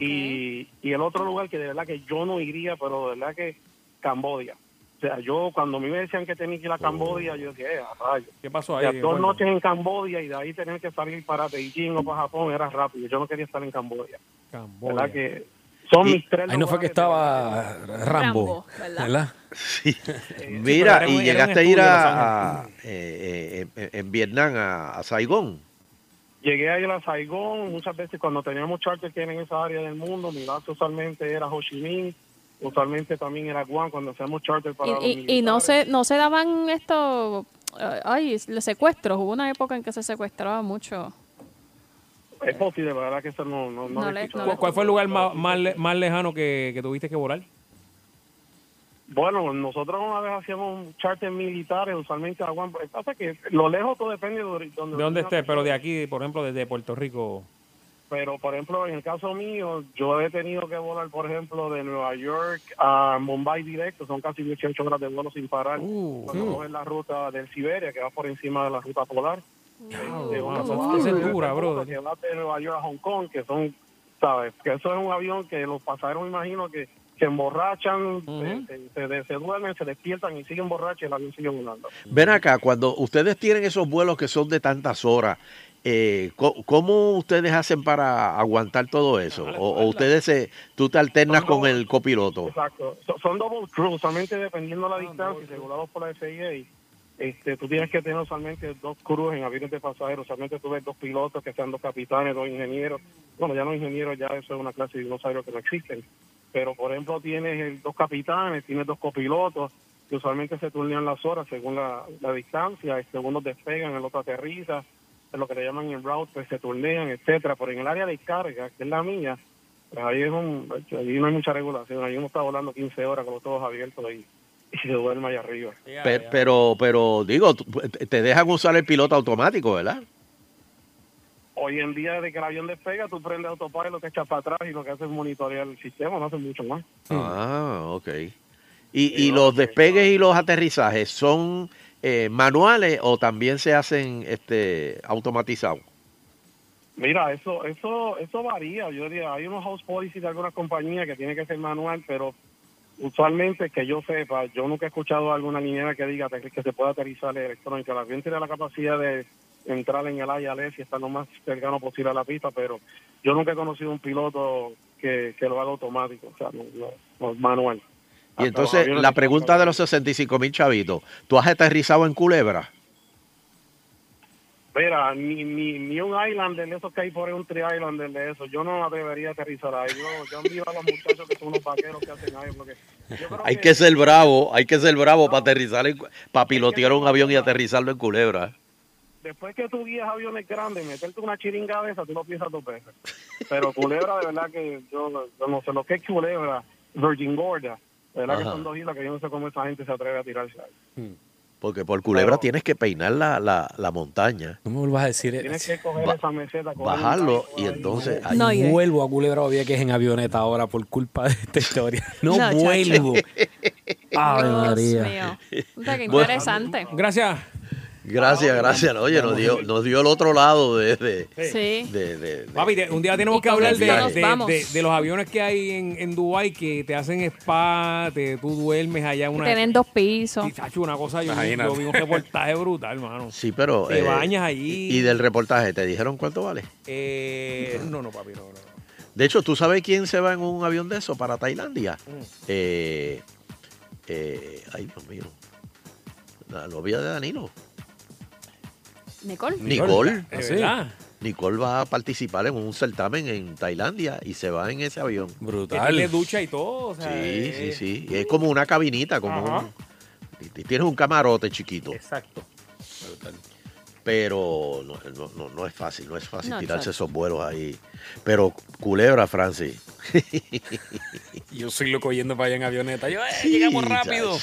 Y, y el otro lugar que de verdad que yo no iría, pero de verdad que Cambodia. O sea, yo cuando a mí me decían que tenía que ir a Cambodia, yo dije, eh, a rayos. ¿Qué pasó O ahí? sea, dos noches en Cambodia y de ahí tener que salir para Beijing o para Japón era rápido. Yo no quería estar en Cambodia. Camboya. ¿Verdad que son mis tres Ahí no fue que estaba Rambo, ¿verdad? Sí. pero Mira, y llegaste a ir a, eh, eh, en, en Vietnam, a, a Saigón. Llegué a ir a Saigón muchas veces cuando teníamos charter que en esa área del mundo. Mi base usualmente era Ho Chi Minh, usualmente también era Guam cuando hacíamos charter para los y, y, y no se no se daban estos eh, ay los secuestros hubo una época en que se secuestraba mucho Es posible, la verdad que eso no, no, no No le-. ¿Cuál- ¿Cuál fue el lugar más, más, le- más lejano que, que tuviste que volar? Bueno, nosotros una vez hacíamos charter militares, usualmente a Guam. Pasa que lo lejos todo depende de donde, ¿De dónde estés? Pero de aquí, por ejemplo, desde Puerto Rico. Pero, por ejemplo, en el caso mío, yo he tenido que volar, por ejemplo, de Nueva York a Mumbai directo. Son casi 18 horas de vuelo sin parar. Cuando mm. coges la ruta del Siberia, que va por encima de la ruta polar. Este, una ruta esa es de- dura, de. Que va de Nueva York a Hong Kong, que son, ¿sabes? Que eso es un avión que los pasajeros, me imagino, que se emborrachan, se, se- se- se duermen, se despiertan y siguen borrachos y el avión sigue volando. Ven acá, cuando ustedes tienen esos vuelos que son de tantas horas, eh, co- ¿cómo ustedes hacen para aguantar todo eso? O, o ustedes se, tú te alternas con el copiloto. Exacto. So- son double crew, usualmente dependiendo de la distancia y regulados por la FIA. Este, tú tienes que tener usualmente dos crews en aviones de pasajeros. Usualmente tú ves dos pilotos que sean dos capitanes, dos ingenieros. Bueno, ya no ingenieros, ya eso es una clase de dinosaurios que no existen. Pero, por ejemplo, tienes dos capitanes, tienes dos copilotos, que usualmente se turnean las horas según la, la distancia. Este, uno despegan, el otro aterriza. Lo que le llaman en route, pues se turnean, etcétera. Pero en el área de carga, que es la mía, pues ahí, es un, ahí no hay mucha regulación. Ahí uno está volando 15 horas con los ojos abiertos y, y se duerme allá arriba. Pe- Pero, pero, digo, te dejan usar el piloto automático, ¿verdad? Hoy en día, de que el avión despega, tú prendes autopilot, te echas para atrás y lo que hace es monitorear el sistema, no hace mucho más. Ah, ok. ¿Y, y los despegues y los aterrizajes son eh, manuales o también se hacen este automatizados? Mira, eso eso eso varía. Yo diría, hay unos house policy de algunas compañías que tiene que ser manual, pero usualmente que yo sepa, yo nunca he escuchado a alguna niñera que diga que, se puede aterrizar electrónica. El avión tiene la capacidad de entrar en el ILS y estar lo más cercano posible a la pista, pero yo nunca he conocido un piloto que, que lo haga automático, o sea, no, no- no, manual. Y entonces, la pregunta de los 65 mil chavitos, ¿tú has aterrizado en Culebra? Mira, ni, ni, ni un Islander de esos que hay por ahí, un tri-Islander de eso. Yo no me atrevería a aterrizar ahí. Yo, yo envío a los muchachos que son unos vaqueros que hacen ahí. Porque yo creo Hay que ser bravo, hay que ser bravo para aterrizar, en- para pilotear un avión y aterrizarlo en Culebra. después que tú guías aviones grandes, meterte una chiringa de esa, tú lo piensas dos veces. Pero Culebra, de verdad que yo, yo no sé lo que es Culebra, Virgin Gorda. De verdad que Ajá. son dos islas que yo no sé cómo esa gente se atreve a tirarse ahí. Porque por Culebra tienes que peinar la, la, la montaña, No me vuelvas a decir Tienes que coger Ba- esa meseta, coger bajarlo y entonces... ahí- No, vuelvo a Culebra Vieques en avioneta ahora por culpa de esta historia. *laughs* No, No, vuelvo. Dios María. mío. Puta, qué Bueno. interesante. Gracias. Gracias, gracias. Oye, nos dio, nos dio el otro lado de... de, Sí. de- de- de- Papi, te- un día tenemos Y que hablar de, nos de- vamos. de- de los aviones que hay en, en Dubái que te hacen spa, te, tú duermes allá en una... Tienen dos pisos. Chacho, una cosa, yo, vi un reportaje brutal, hermano. Sí, pero... Te eh, bañas allí. Y, y del reportaje, ¿te dijeron cuánto vale? Eh, no, no, papi, no, no. De hecho, ¿tú sabes quién se va en un avión de eso para Tailandia? Mm. Eh, eh, ay, Dios mío. La novia de Danilo. Nicole. Nicole. ¿De verdad? Nicole va a participar en un certamen en Tailandia y se va en ese avión. Que tiene ducha y todo, o sea, Sí, eh, sí, sí. Y es como una cabinita, como Ajá. un... y Tienes un camarote chiquito. Exacto. Pero no, no, no, no es fácil, no es fácil No, tirarse esos vuelos ahí. Pero Culebra, Francis. *laughs* Yo soy loco yendo para allá en avioneta. Yo, eh, Sí, llegamos rápido.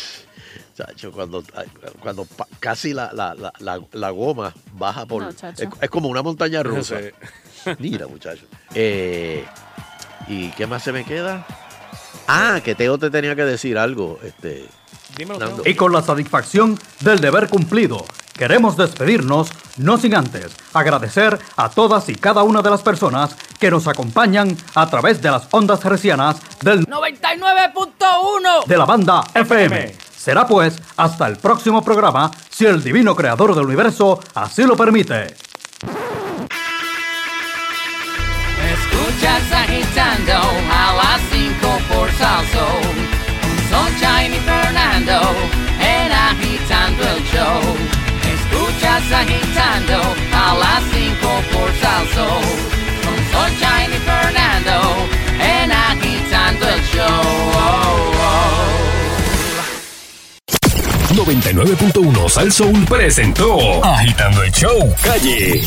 Chacho, cuando, cuando casi la, la, la, la, goma baja por... No, es, es como una montaña rusa. Sí. *laughs* Mira, muchacho. Eh, ¿Y qué más se me queda? Ah, que Teo te tenía que decir algo. Este, Nando. Y con la satisfacción del deber cumplido, queremos despedirnos, no sin antes agradecer a todas y cada una de las personas que nos acompañan a través de las ondas hercianas del 99.1 de la banda FM. Será pues hasta el próximo programa, si el divino creador del universo así lo permite. Escuchas agitando a las 5 por salso. Sunshine y Fernando En agitando el show. Escuchas agitando a las 5 por salso. Con Sunshine y Fernando En agitando el show 99.1 Sal Soul presentó Agitando el Show Calle.